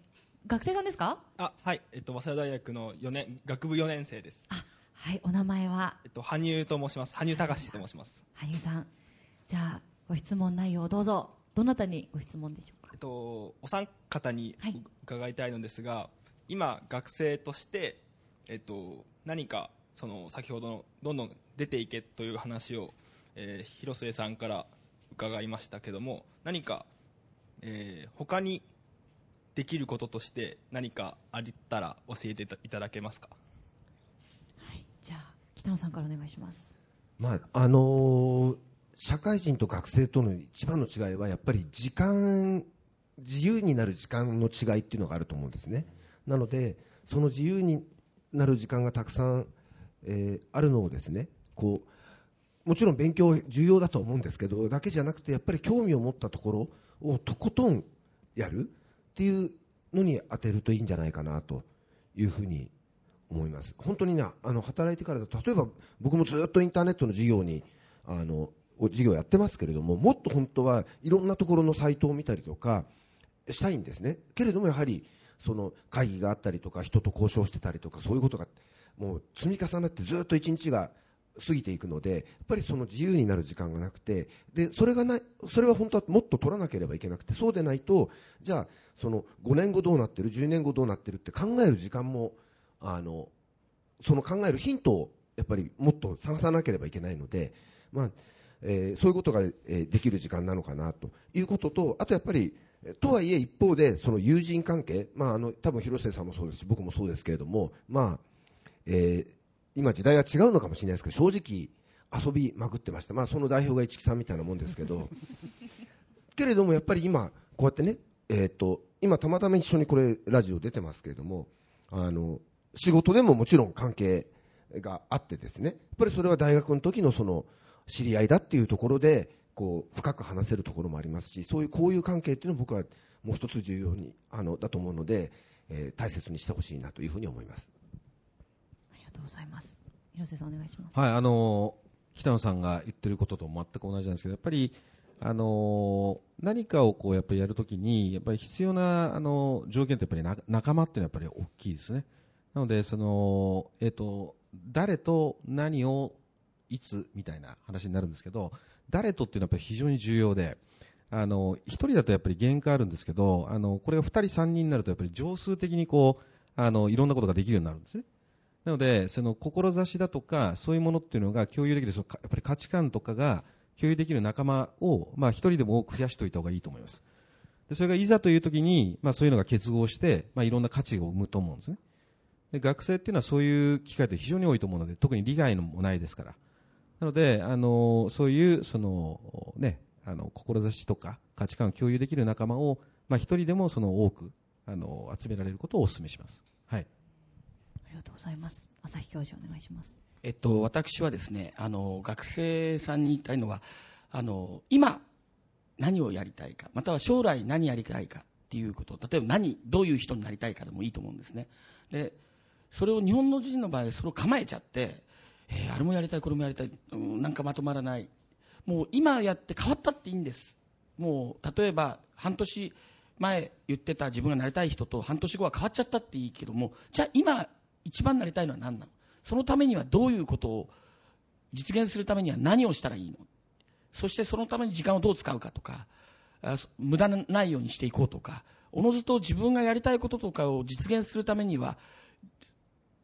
学生さんですか？あはい、えっと、早稲田大学の4年学部4年生です、あ、はい、お名前は、えっと、羽生と申します。羽生隆と申します、羽生さん。じゃあ、ご質問内容をどうぞ。どなたにご質問でしょうか？えっと、お三方にはい。伺いたいのですが、今学生として、えっと、何かその先ほどのどんどん出ていけという話を、えー広末さんから伺いましたけども何か、えー他にできることとして何かあったら教えていたいただけますか？はい。じゃあ、北野さんからお願いします。まああのー社会人と学生との一番の違いはやっぱり時間自由になる時間の違いっていうのがあると思うんですねなのでその自由になる時間がたくさん、えーあるのをですねこうもちろん勉強重要だと思うんですけどだけじゃなくてやっぱり興味を持ったところをとことんやるっていうのに当てるといいんじゃないかなというふうに思います。本当にねあの働いてからだと例えば僕もずっとインターネットの授業にあの授業やってますけれどももっと本当はいろんなところのサイトを見たりとかしたいんですね。けれどもやはりその会議があったりとか人と交渉してたりとかそういうことがもう積み重なってずっと一日が過ぎていくのでやっぱりその自由になる時間がなくてでそれがないそれは本当はもっと取らなければいけなくてそうでないとじゃあその5年後どうなってる10年後どうなってるって考える時間もあのその考えるヒントをやっぱりもっと探さなければいけないので、まあえーそういうことが、えーできる時間なのかなと。いうこととあとやっぱりとはいえ一方でその友人関係、まあ、あの多分広末さんもそうですし僕もそうですけれども、まあえー今時代は違うのかもしれないですけど正直遊びまくってました、まあ、その代表が市木さんみたいなもんですけど。けれどもやっぱり今こうやってね、えー、と今たまたま一緒にこれラジオ出てますけれどもあの仕事でももちろん関係があってですね。やっぱりそれは大学の時のその知り合いだっていうところでこう深く話せるところもありますしそういう交友関係っていうのを僕はもう一つ重要にあのだと思うので、えー大切にしてほしいなというふうに思います。とうございます。広瀬さんお願いします。はい、あの北野さんが言ってることと全く同じなんですけど、やっぱり、あの何かをこうやっぱりやるときに、やっぱり必要なあの条件ってやっぱり仲間っていうのはやっぱり大きいですね。なので、そのえっ、と誰と何をいつみたいな話になるんですけど、誰とっていうのはやっぱり非常に重要で、あの1人だとやっぱり限界あるんですけど、あのこれが2人、3人になるとやっぱり常数的にこうあのいろんなことができるようになるんですね。なので、その志だとかそういうものっていうのが共有できる、そのやっぱり価値観とかが共有できる仲間を、まあ、一人でも多く増やしておいた方がいいと思います。でそれがいざという時に、まあ、そういうのが結合して、まあ、いろんな価値を生むと思うんですね。で学生っていうのはそういう機会って非常に多いと思うので、特に利害のもないですから。なので、あのそういうその、ね、あの志とか価値観を共有できる仲間を、まあ、一人でもその多くあの集められることをお勧めします。ありがとうございます。朝日教授お願いします。えっと、私はですねあの学生さんに言いたいのはあの今何をやりたいかまたは将来何やりたいかっていうこと例えば何どういう人になりたいかでもいいと思うんですねでそれを日本の人の場合それを構えちゃって、えーあれもやりたいこれもやりたい、うん、なんかまとまらないもう今やって変わったっていいんですもう例えば半年前言ってた自分がなりたい人と半年後は変わっちゃったっていいけどもじゃあ今一番なりたいのは何なの？そのためにはどういうことを実現するためには何をしたらいいの？そしてそのために時間をどう使うかとか無駄ないようにしていこうとかおのずと自分がやりたいこととかを実現するためには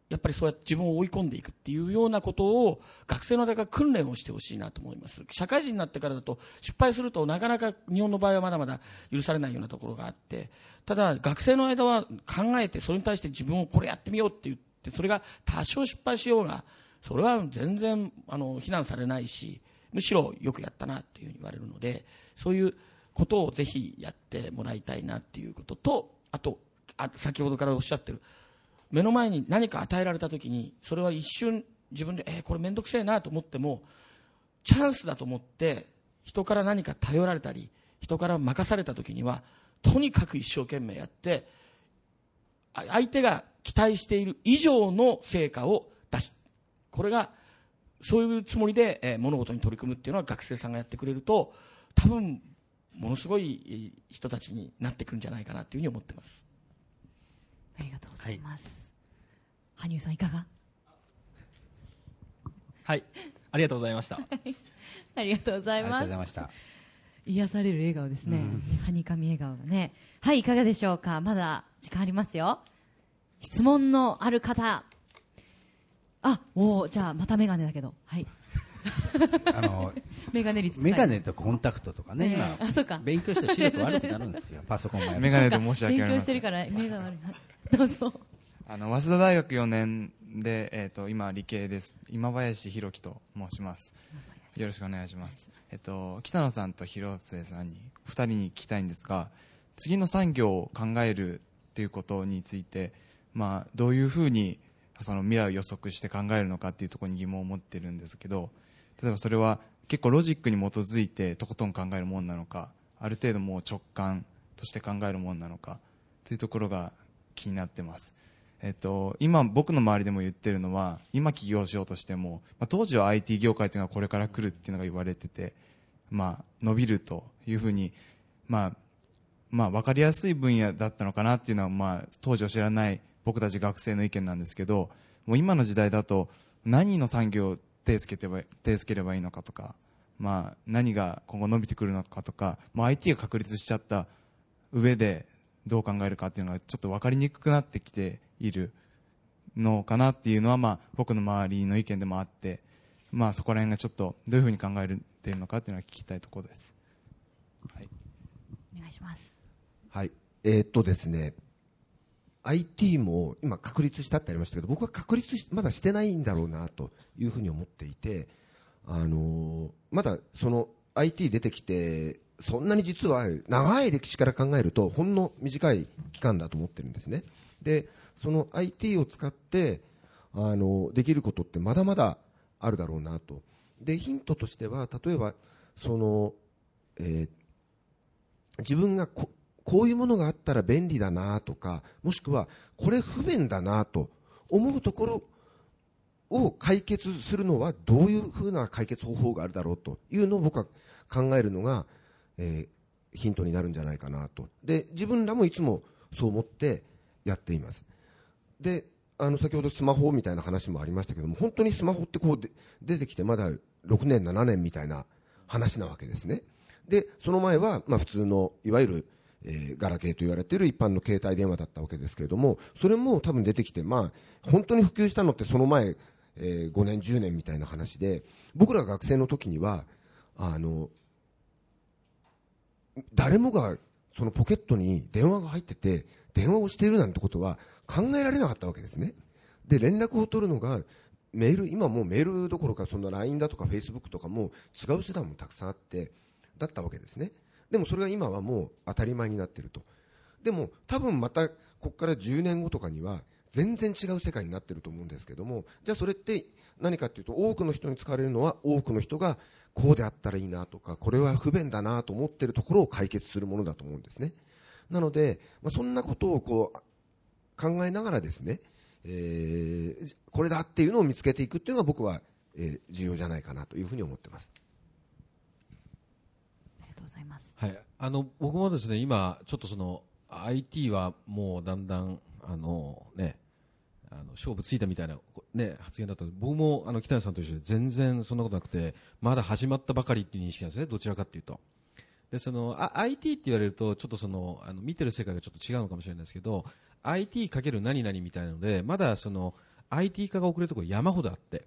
やっぱりそうやって自分を追い込んでいくっていうようなことを学生の間から訓練をしてほしいなと思います。社会人になってからだと失敗するとなかなか日本の場合はまだまだ許されないようなところがあってただ学生の間は考えてそれに対して自分をこれやってみようって言ってそれが多少失敗しようがそれは全然あの非難されないしむしろよくやったなっていうふうに言われるのでそういうことをぜひやってもらいたいなっていうこととあとあ先ほどからおっしゃってる目の前に何か与えられた時にそれは一瞬自分で、えーこれ面倒くせえなと思ってもチャンスだと思って人から何か頼られたり人から任された時にはとにかく一生懸命やって相手が期待している以上の成果を出すこれがそういうつもりで、えー物事に取り組むっていうのは学生さんがやってくれると多分ものすごいえー人たちになってくるんじゃないかなというふうに思ってますありがとうございます。羽生さんいかが？はいありがとうございましたありがとうございますありがとうござい。ました。癒される笑顔ですね。はにかみ笑顔がね。はい、いかがでしょうか？まだ時間ありますよ。質問のある方。あ、おーじゃあまたメガネだけど。はい。あの、メガネ率メガネとコンタクトとかね、ええ今あそうか、勉強して視力悪くなるんですよ、パソコンもやるとメガネで申し訳あり勉強ませんしてるから目が悪い。どうぞ。あの早稲田大学4年で、えー、と今理系です今林弘樹と申しますよろしくお願いします、えっと、北野さんと広末さんに2人に聞きたいんですが次の産業を考えるっていうことについて、まあ、どういうふうにその未来を予測して考えるのかっていうところに疑問を持ってるんですけど例えばそれは結構ロジックに基づいてとことん考えるものなのかある程度もう直感として考えるものなのかというところが気になってます。えっと、今、僕の周りでも言ってるのは今起業しようとしても、まあ、当時は IT 業界というのがこれから来るっていうのが言われてて、まあ、伸びるというふうに、まあまあ、分かりやすい分野だったのかなっていうのは、まあ、当時を知らない僕たち学生の意見なんですけどもう今の時代だと何の産業を手つけてば手つければいいのかとか、まあ、何が今後伸びてくるのかとか、もう IT が確立しちゃった上でどう考えるかっていうのがちょっと分かりにくくなってきているのかなっていうのは、まあ、僕の周りの意見でもあって、まあ、そこら辺がちょっとどういうふうに考えているのかっていうのは聞きたいところです。はいお願いします。はい。えーっとですね、IT も今確立したってありましたけど、僕は確立しまだしてないんだろうなというふうに思っていて、あのまだその IT 出てきて、そんなに実は長い歴史から考えると、ほんの短い期間だと思ってるんですね。で、その IT を使って、あのできることってまだまだあるだろうなと。で、ヒントとしては、例えば、その、えー自分がここういうものがあったら便利だなとかもしくはこれ不便だなと思うところを解決するのはどういうふうな解決方法があるだろうというのを僕は考えるのが、えーヒントになるんじゃないかなと。で自分らもいつもそう思ってやっています。であの先ほどスマホみたいな話もありましたけども本当にスマホってこうで出てきてまだ6年7年みたいな話なわけですね。でその前は、まあ、普通のいわゆる、えーガラケーと言われている一般の携帯電話だったわけですけれどもそれも多分出てきて、まあ、本当に普及したのってその前、えー5年10年みたいな話で僕らが学生の時にはあの誰もがそのポケットに電話が入ってて電話をしているなんてことは考えられなかったわけですね。で連絡を取るのがメール今もうメールどころかそんな LINE だとか Facebook とかも違う手段もたくさんあってだったわけですね。でもそれが今はもう当たり前になっていると。でも多分またここから10年後とかには全然違う世界になっていると思うんですけども。じゃあそれって何かというと多くの人に使われるのは多くの人がこうであったらいいなとかこれは不便だなと思っているところを解決するものだと思うんですね。なので、まあ、そんなことをこう考えながらですね、えーこれだっていうのを見つけていくっていうのが僕は、えー重要じゃないかなというふうに思ってます。ざいます。はい、あの僕もですね今ちょっとその IT はもうだんだんあのねあの勝負ついたみたいなね発言だったんで僕もあの北谷さんと一緒で全然そんなことなくてまだ始まったばかりっていう認識なんですねどちらかっていうと。でそのあ IT って言われるとちょっとそのあの見てる世界がちょっと違うのかもしれないですけど IT かける何々みたいなのでまだその IT 化が遅れるところ山ほどあって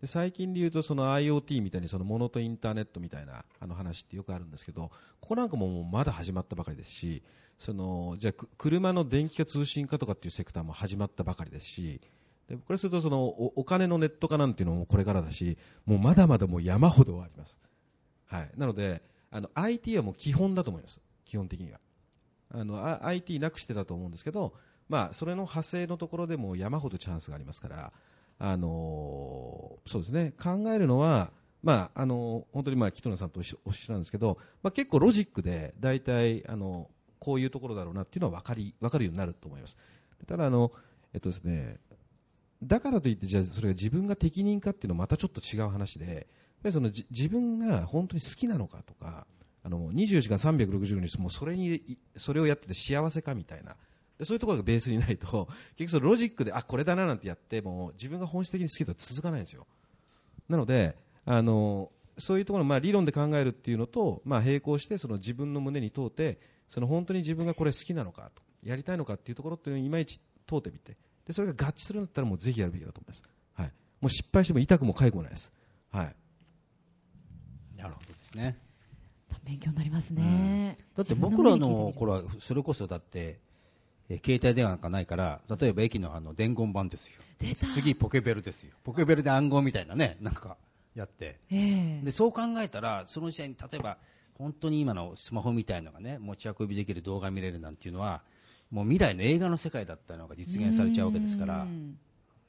で最近で言うとその IoT みたいにそのものとインターネットみたいなあの話ってよくあるんですけどここなんかもうまだ始まったばかりですしそのじゃ車の電気化通信化とかっていうセクターも始まったばかりですしでこれするとそのお金のネット化なんていうのもこれからだしもうまだまだもう山ほどあります、はい、なのであの IT はもう基本だと思います。基本的には。あの IT なくしてたと思うんですけど、まあ、それの派生のところでも山ほどチャンスがありますから、あのそうですね考えるのは、まああの本当にまあ北野さんとおっしゃるんですけど、まあ、結構ロジックで大体、あのこういうところだろうなっていうのは分かり分かるようになると思います。ただあの、えっとですね、だからといってじゃそれが自分が適任かっていうのはまたちょっと違う話でやっぱりそのじ自分が本当に好きなのかとかあの24時間360日もうそれにそれをやってて幸せかみたいなでそういうところがベースにないと 結局そのロジックであこれだななんてやっても自分が本質的に好きだと続かないんですよ。なのであのそういうところまあ理論で考えるっていうのと、まあ、並行してその自分の胸に通ってその本当に自分がこれ好きなのかとやりたいのかっていうところっていうのをいまいち通ってみてでそれが合致するんだったらもうぜひやるべきだと思います、はい、もう失敗しても痛くも痒くもないです、はい、なるほどですね。勉強になりますね。だって僕らの頃はそれこそだって、えー携帯電話なんかないから例えば駅のあの伝言板ですよ。次ポケベルですよ。ポケベルで暗号みたいなねなんかやって。ええ。でそう考えたらその時代に例えば本当に今のスマホみたいのがね持ち運びできる動画見れるなんていうのはもう未来の映画の世界だったのが実現されちゃうわけですから。うん。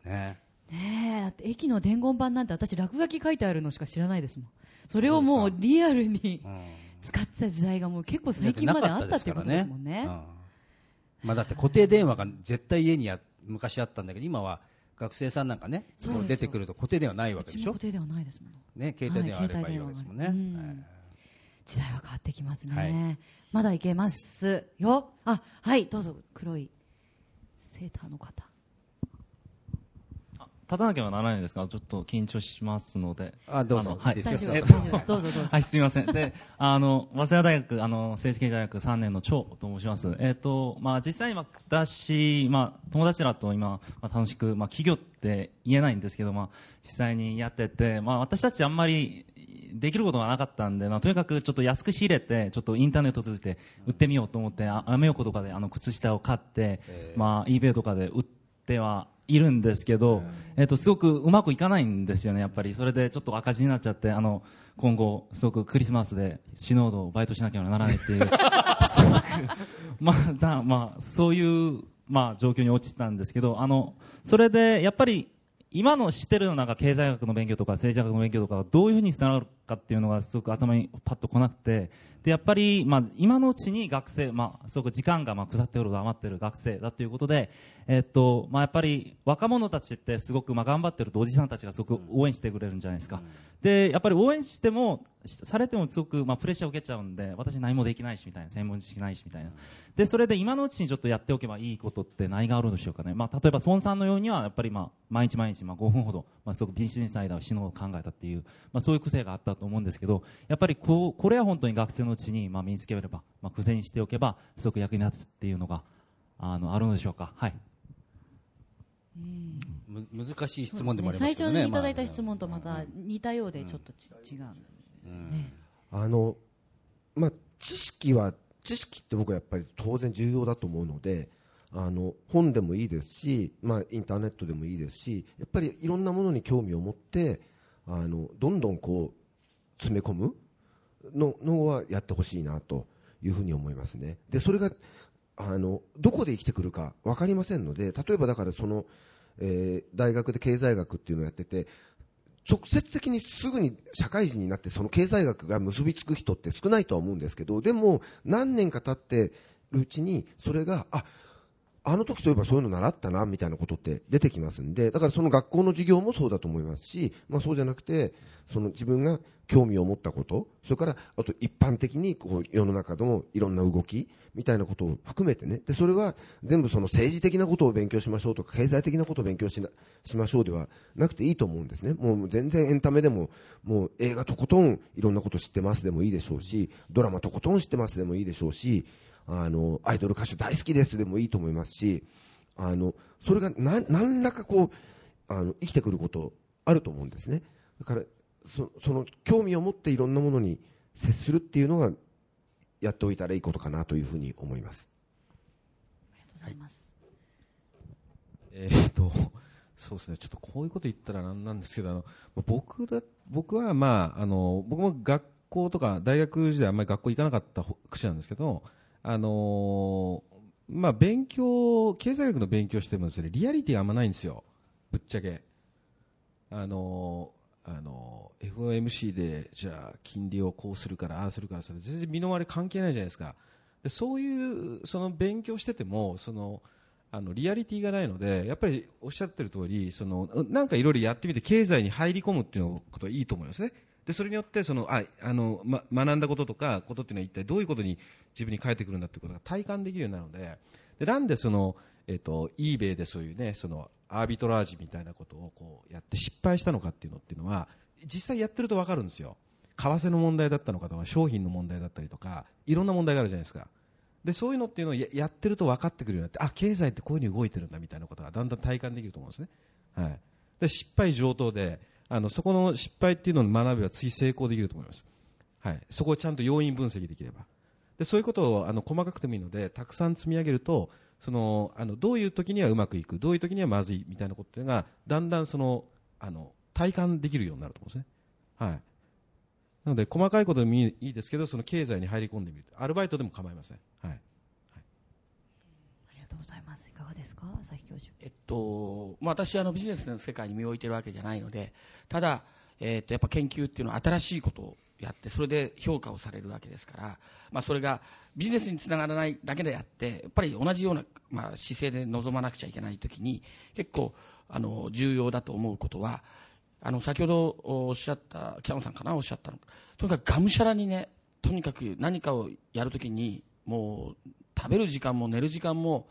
ね。ねえだって駅の伝言板なんて私落書き書いてあるのしか知らないですもん。それをもうリアルに使ってた時代がもう結構最近まであったっていうことですもんね。うんまあ、だって固定電話が絶対家にや昔あったんだけど今は学生さんなんかね出てくると固定電話ないわうけでしょ？固定ではないですもんね携帯電話あればいいわけですもんね、はい。時代は変わってきますね、はい。まだいけますよ。あはいどうぞ。黒いセーターの方立たなければならないんですが、ちょっと緊張しますので。あどうぞのはいどうぞどうぞはい、すみません。で、あの、早稲田大学、あの、政治経済大学3年の張と申します。えっ、と、まあ、実際今、私、まあ、友達らと今、まあ、楽しく、まあ、企業って言えないんですけど、まあ、実際にやってて、まあ、私たちあんまり、できることがなかったんで、まあ、とにかくちょっと安く仕入れて、ちょっとインターネットを通じて売ってみようと思って、あアメ横とかであの靴下を買って、まあ、eBay とかで売ってはいるんですけど、えっと、すごくうまくいかないんですよね、やっぱり。それでちょっと赤字になっちゃって、あの、今後、すごくクリスマスで死のうとバイトしなきゃならないっていう、すごく、まあ、じゃあ、まあ、そういう、まあ、状況に陥ったんですけど、あの、それで、やっぱり、今の知ってるなんか経済学の勉強とか政治学の勉強とかがどういうふうにつながるかっていうのがすごく頭にパッと来なくてでやっぱり、まあ、今のうちに学生、まあ、すごく時間がまあ腐っておる余っている学生だということで、えっとまあ、やっぱり若者たちってすごくまあ頑張ってるとおじさんたちがすごく応援してくれるんじゃないですか、でやっぱり応援してもされてもすごくまあプレッシャーを受けちゃうんで私何もできないしみたいな専門知識ないしみたいな。でそれで今のうちにちょっとやっておけばいいことって何があるんでしょうかね、まあ、例えば孫さんのようにはやっぱりまあ毎日毎日まあ5分ほど、まあ、すごくビジネスアイデアを死のうと考えたっていう、まあ、そういう癖があったと思うんですけどやっぱりこうこれは本当に学生のうちにまあ身につければ、まあ、癖にしておけばすごく役に立つっていうのがあのあるのでしょうか。はいむ難しい質問でもありますけどね最初にいただいた質問とまた似たようでちょっとち、違う、ね。あのまあ、知識は知識って僕はやっぱり当然重要だと思うのであの本でもいいですし、まあ、インターネットでもいいですしやっぱりいろんなものに興味を持ってあのどんどんこう詰め込むののはやってほしいなというふうに思いますね。でそれがあのどこで生きてくるか分かりませんので例えばだからその、えー大学で経済学っていうのをやってて直接的にすぐに社会人になってその経済学が結びつく人って少ないとは思うんですけどでも何年か経ってるうちにそれがああの時そういえばそういうの習ったなみたいなことって出てきますんでだからその学校の授業もそうだと思いますし、まあ、そうじゃなくてその自分が興味を持ったことそれからあと一般的にこう世の中のいろんな動きみたいなことを含めてね。でそれは全部その政治的なことを勉強しましょうとか経済的なことを勉強しなしましょうではなくていいと思うんですね。もう全然エンタメでももう映画とことんいろんなこと知ってますでもいいでしょうしドラマとことん知ってますでもいいでしょうしあのアイドル歌手大好きです。でもいいと思いますしあのそれが何何らかこうあの生きてくることあると思うんですね。だからそその興味を持っていろんなものに接するっていうのがやっておいたらいいことかなというふうに思います。ありがとうございます。えーっと、そうですね、ちょっとこういうこと言ったらなんなんですけど、あの僕だ僕は、まあ、あの僕も学校とか大学時代あんまり学校行かなかった口なんですけど、あのまあ、勉強、経済学の勉強してもですね、リアリティあんまないんですよ、ぶっちゃけ。あのあの FOMC でじゃあ金利をこうするからああするからそれ全然身の回り関係ないじゃないですか。でそういうその勉強しててもそのあのリアリティがないのでやっぱりおっしゃってる通りそのなんかいろいろやってみて経済に入り込むっていうことはいいと思いますね。でそれによってそのああの、ま、学んだこととかことっていうのは一体どういうことに自分に返ってくるんだっていうことが体感できるようになるのででなんでその、えっと eBay でそういうねそのアービトラージみたいなことをこうやって失敗したのかっていうのっていうのは実際やってると分かるんですよ。為替の問題だったのかとか商品の問題だったりとかいろんな問題があるじゃないですか。でそういうのっていうのをややってると分かってくるようになってあ経済ってこういうふうに動いてるんだみたいなことがだんだん体感できると思うんですね、はい、で失敗上等であのそこの失敗っていうのを学べば次成功できると思います、はい、そこをちゃんと要因分析できれば。でそういうことをあの細かくてもいいのでたくさん積み上げるとそのあのどういう時にはうまくいくどういう時にはまずいみたいなことがだんだんそのあの体感できるようになると思うんですね、はい、なので細かいことでもいいですけどその経済に入り込んでみる。アルバイトでも構いません、はい、ございます。いかがですか、朝日教授。えっとまあ、私あのビジネスの世界に身を置いてるわけじゃないのでただ、えっとやっぱ研究っていうのは新しいことをやってそれで評価をされるわけですから、まあ、それがビジネスにつながらないだけであってやっぱり同じような、まあ、姿勢で臨まなくちゃいけないときに結構あの重要だと思うことはあの先ほどおっしゃった北野さんかな？おっしゃったのとにかくがむしゃらにねとにかく何かをやるときにもう食べる時間も寝る時間も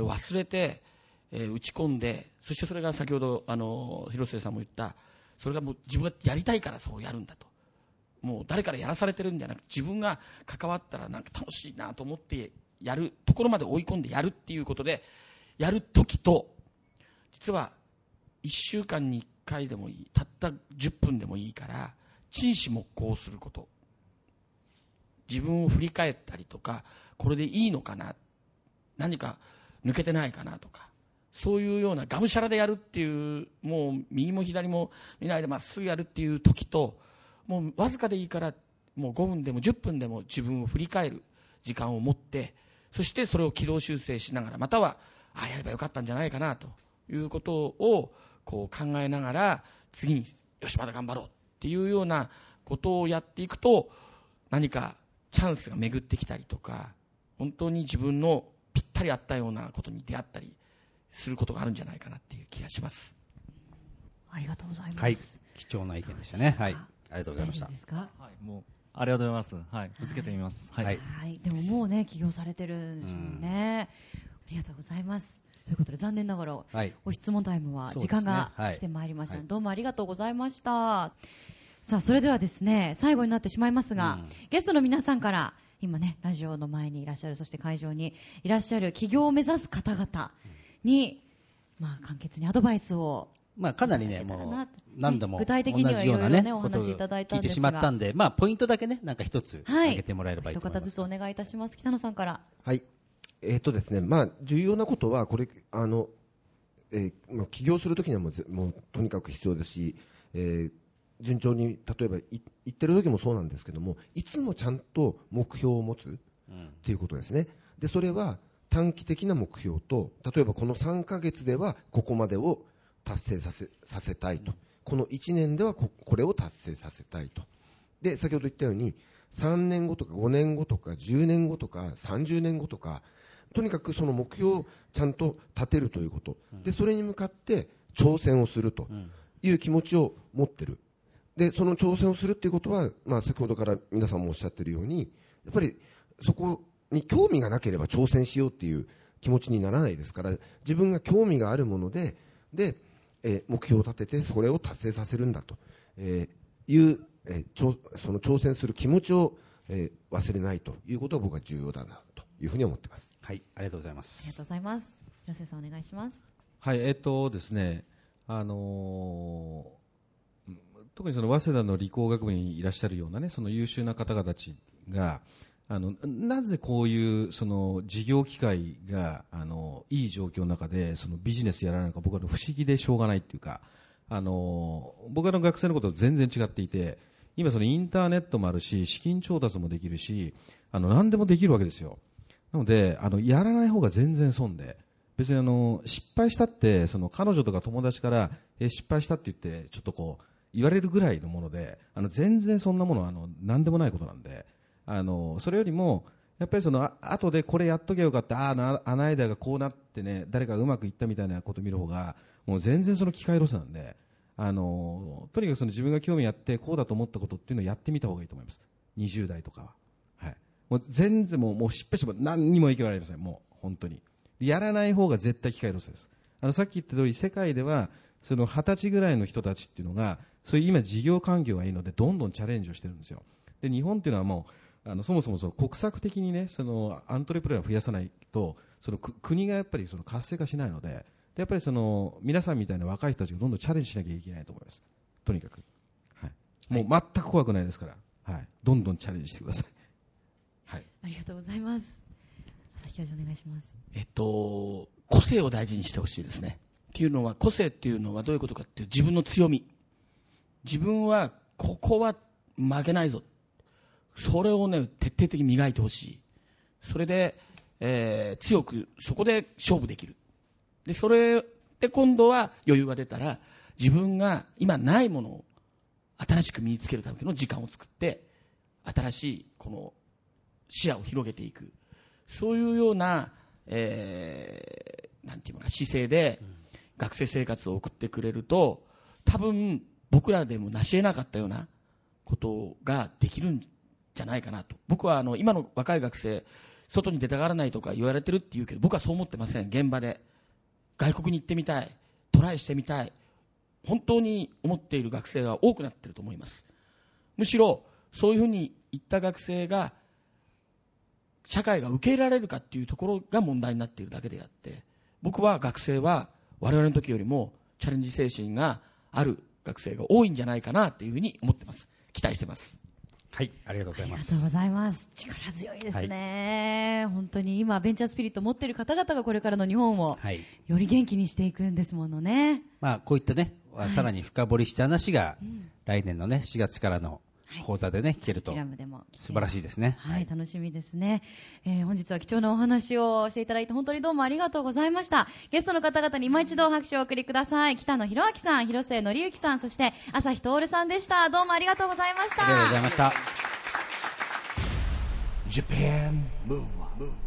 忘れて、え打ち込んでそしてそれが先ほどあの広末さんも言ったそれがもう自分がやりたいからそうやるんだと。もう誰からやらされてるんじゃなくて自分が関わったらなんか楽しいなと思ってやるところまで追い込んでやるっていうことでやる時と実は1週間に1回でもいいたった10分でもいいから陳志黙行すること。自分を振り返ったりとかこれでいいのかな。何か抜けてないかなとかそういうようながむしゃらでやるっていうもう右も左も見ないでまっすぐやるっていう時ともうわずかでいいからもう5分でも10分でも自分を振り返る時間を持ってそしてそれを軌道修正しながらまたはああやればよかったんじゃないかなということをこう考えながら次によしまだ頑張ろうっていうようなことをやっていくと何かチャンスが巡ってきたりとか本当に自分のり合ったようなことに出会ったりすることがあるんじゃないかなっていう気がしますありがとうございます。はい。貴重な意見でしたね。はい。ありがとうございました。はい、もう、ありがとうございます。はい、ぶつけてみます。はい。はいはい。でももうね起業されてるんでしょうね。ありがとうございます。ということで残念ながら、はいご質問タイムは時間がはい来てまいりました、はいどうもありがとうございました。さあそれではですね最後になってしまいますが、うんゲストの皆さんから今ねラジオの前にいらっしゃるそして会場にいらっしゃる起業を目指す方々に、まあ簡潔にアドバイスをまあかなりね、もうな何度も具体的に同はいろいろねお話いただいた聞いてしんですが。まったんで、まあポイントだけね、なんか一つはい。挙げてもらえればいい一と思います。方ずつお願いいたします。北野さんから。はい。えっ、とですね、まあ、重要なことは、これ、あの、えーまあ、起業するときにはもうぜ、もう、とにかく必要ですし、えー順調に、例えば、い行ってる時もそうなんですけども、いつもちゃんと目標を持つっていうことですね。で、それは、短期的な目標と、例えばこの3ヶ月では、ここまでを達成させ、させたいと。この1年ではこ、これを達成させたいと。で、先ほど言ったように、3年後とか5年後とか10年後とか30年後とか、とにかくその目標をちゃんと立てるということ。で、それに向かって挑戦をするという気持ちを持ってる。で、その挑戦をするっていうことは、まあ先ほどから皆さんもおっしゃってるように、やっぱりそこに興味がなければ挑戦しようっていう気持ちにならないですから、自分が興味があるもので、で、えー目標を立ててそれを達成させるんだと、えーいう、えー挑その挑戦する気持ちを、えー忘れないということが僕は重要だなというふうに思ってます。はい、ありがとうございます。ありがとうございます広瀬さんお願いしますはい、えっとですね、あのーうん特にその早稲田の理工学部にいらっしゃるようなね、その優秀な方々たちが、あの、なぜこういう、その、事業機会が、あの、いい状況の中で、そのビジネスやらないのか、僕は不思議でしょうがないっていうか、あの、僕の学生のことと全然違っていて、今そのインターネットもあるし、資金調達もできるし、あの、何でもできるわけですよ。なので、あの、やらない方が全然損で、別にあの、失敗したって、その彼女とか友達から、え、失敗したって言って、ちょっとこう、言われるぐらいのもので、あの、全然そんなものは、あの、何でもないことなんで、あの、それよりも、やっぱりその、あ後でこれやっとけよかった、ああ、あの間がこうなってね、誰かがうまくいったみたいなことを見る方が、もう全然その機械ロスなんで、あの、とにかくその自分が興味あって、こうだと思ったことっていうのをやってみた方がいいと思います。20代とかは。はい。もう全然もう、もう失敗しても何にも影響ありません。もう、本当に。やらない方が絶対機械ロスです。あの、さっき言った通り、世界では、その二十歳ぐらいの人たちっていうのが、そういう今事業環境がいいので、どんどんチャレンジをしてるんですよ。で、日本っていうのはもう、あの、そもそもその国策的にね、その、アントレプレーナーを増やさないと、その、く国がやっぱりその活性化しないので、でやっぱりその、皆さんみたいな若い人たちがどんどんチャレンジしなきゃいけないと思います。とにかく。はい。もう全く怖くないですから、はい。どんどんチャレンジしてください。はい。ありがとうございます朝日教授お願いしますえっと、個性を大事にしてほしいですね。っていうのは、個性っていうのはどういうことかっていう自分の強み。自分は、ここは負けないぞ。それをね、徹底的に磨いてほしい。それで、えー強く、そこで勝負できる。で、それで今度は余裕が出たら、自分が今ないものを新しく身につけるための時間を作って、新しいこの視野を広げていく。そういうような、えーなんていうか、姿勢で学生生活を送ってくれると、多分僕らでも成し得なかったようなことができるんじゃないかなと。僕はあの、今の若い学生、外に出たがらないとか言われてるって言うけど、僕はそう思ってません、現場で。外国に行ってみたい、トライしてみたい、本当に思っている学生が多くなってると思います。むしろ、そういうふうに言った学生が、社会が受け入れられるかっていうところが問題になっているだけであって、僕は学生は我々の時よりもチャレンジ精神がある学生が多いんじゃないかなっていうふうに思ってます。期待してます。はい、ありがとうございますありがとう。ございます。力強いですね。本当に今、ベンチャースピリットを持っている方々がこれからの日本をはい。より元気にしていくんですものね。まあ、こういったね、さらに深掘りした話が、来年のね、4月からの講座でね、聞けると。キ、ラムでも聞け素晴らしいですね。はい、楽しみですね、えー本日は貴重なお話をしていただいて本当にどうもありがとうございました。ゲストの方々に今一度拍手をお送りください。北野博明さん広末則之さんそして朝日徹さんでした。どうもありがとうございました。ありがとうございました。Japan Move Up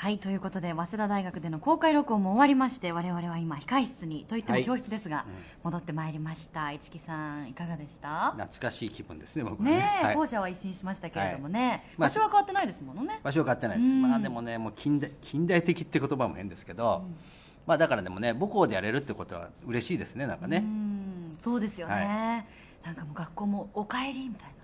はい、ということで、早稲田大学での公開録音も終わりまして、我々は今、控室に、といってもはい。教室ですが、戻ってまいりました。市木さん、いかがでした？懐かしい気分ですね、僕はね。え、はい。校舎は一新しましたけれどもね、まあ場所は変わってないですものね。場所は変わってないです、うん。まあ、でもね、もう近代近代的って言葉も変ですけど、まあ、だからでもね、母校でやれるってことは嬉しいですね、なんかね。うん、そうですよね。はなんかもう学校もお帰りみたいな。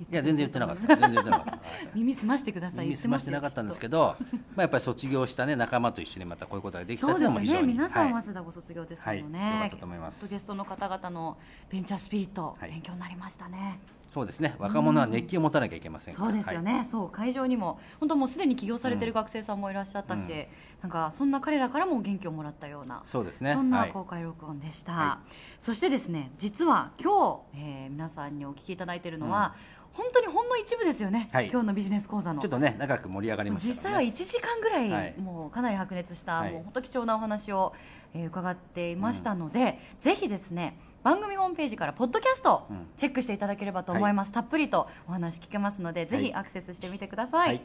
いや、全然言ってなかったです、全然言ってなかった。耳すましてください。耳すましてなかったんですけど、まあ、やっぱり卒業した、ね、仲間と一緒にまたこういうことができたそうですよね。皆さん、はい。早稲田ご卒業ですものね。はい。よかったと思います。ゲストの方々のベンチャースピリット、はい。勉強になりましたね。そうですね。若者は熱気を持たなきゃいけませんから。そうですよね、そう。会場にも本当もうすでに起業されてる学生さんもいらっしゃったし、うんなんかそんな彼らからも元気をもらったようなそうですね。そんなはい。公開録音でした、はそしてですね実は今日、えー皆さんにお聞きいただいているのは、本当にほんの一部ですよね、はい。今日のビジネス講座の。ちょっとね長く盛り上がりましたね。際は1時間ぐらい、はい。もうかなり白熱した、はい。もう本当貴重なお話を、えー伺っていましたので、ぜひですね番組ホームページからポッドキャストうん。チェックしていただければと思います、たっぷりとお話聞けますのでぜひアクセスしてみてください。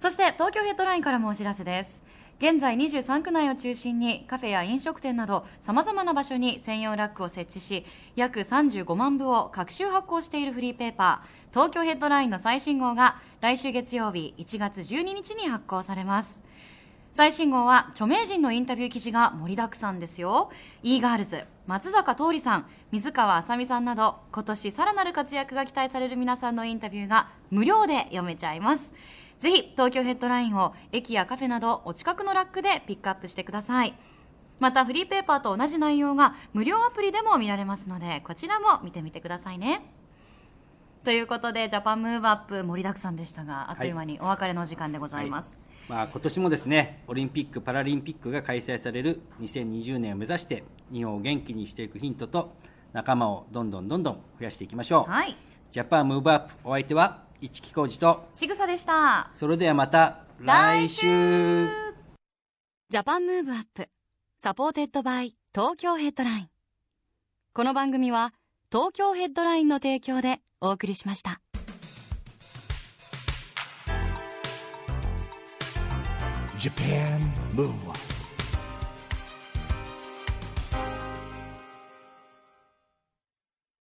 そして東京ヘッドラインからもお知らせです現在23区内を中心にカフェや飲食店などさまざまな場所に専用ラックを設置し約35万部を各週発行しているフリーペーパー。東京ヘッドラインの最新号が来週月曜日1月12日に発行されます。最新号は著名人のインタビュー記事が盛りだくさんですよ。e ガールズ松坂桃李さん水川あさみさんなど今年さらなる活躍が期待される皆さんのインタビューが無料で読めちゃいます。ぜひ東京ヘッドラインを駅やカフェなどお近くのラックでピックアップしてください。またフリーペーパーと同じ内容が無料アプリでも見られますのでこちらも見てみてくださいね。ということでジャパンムーブアップ盛りだくさんでしたがあっという間にお別れの時間でございます、まあ、今年もですねオリンピック・パラリンピックが開催される2020年を目指して日本を元気にしていくヒントと仲間をどんどんどんどん増やしていきましょう、はい。Japan Move Up お相手は一木広治と。ちぐさでした。それではまた来週。 Japan Move Up。supported by。東京ヘッドライン。この番組は東京ヘッドラインの提供でお送りしました。Japan Move Up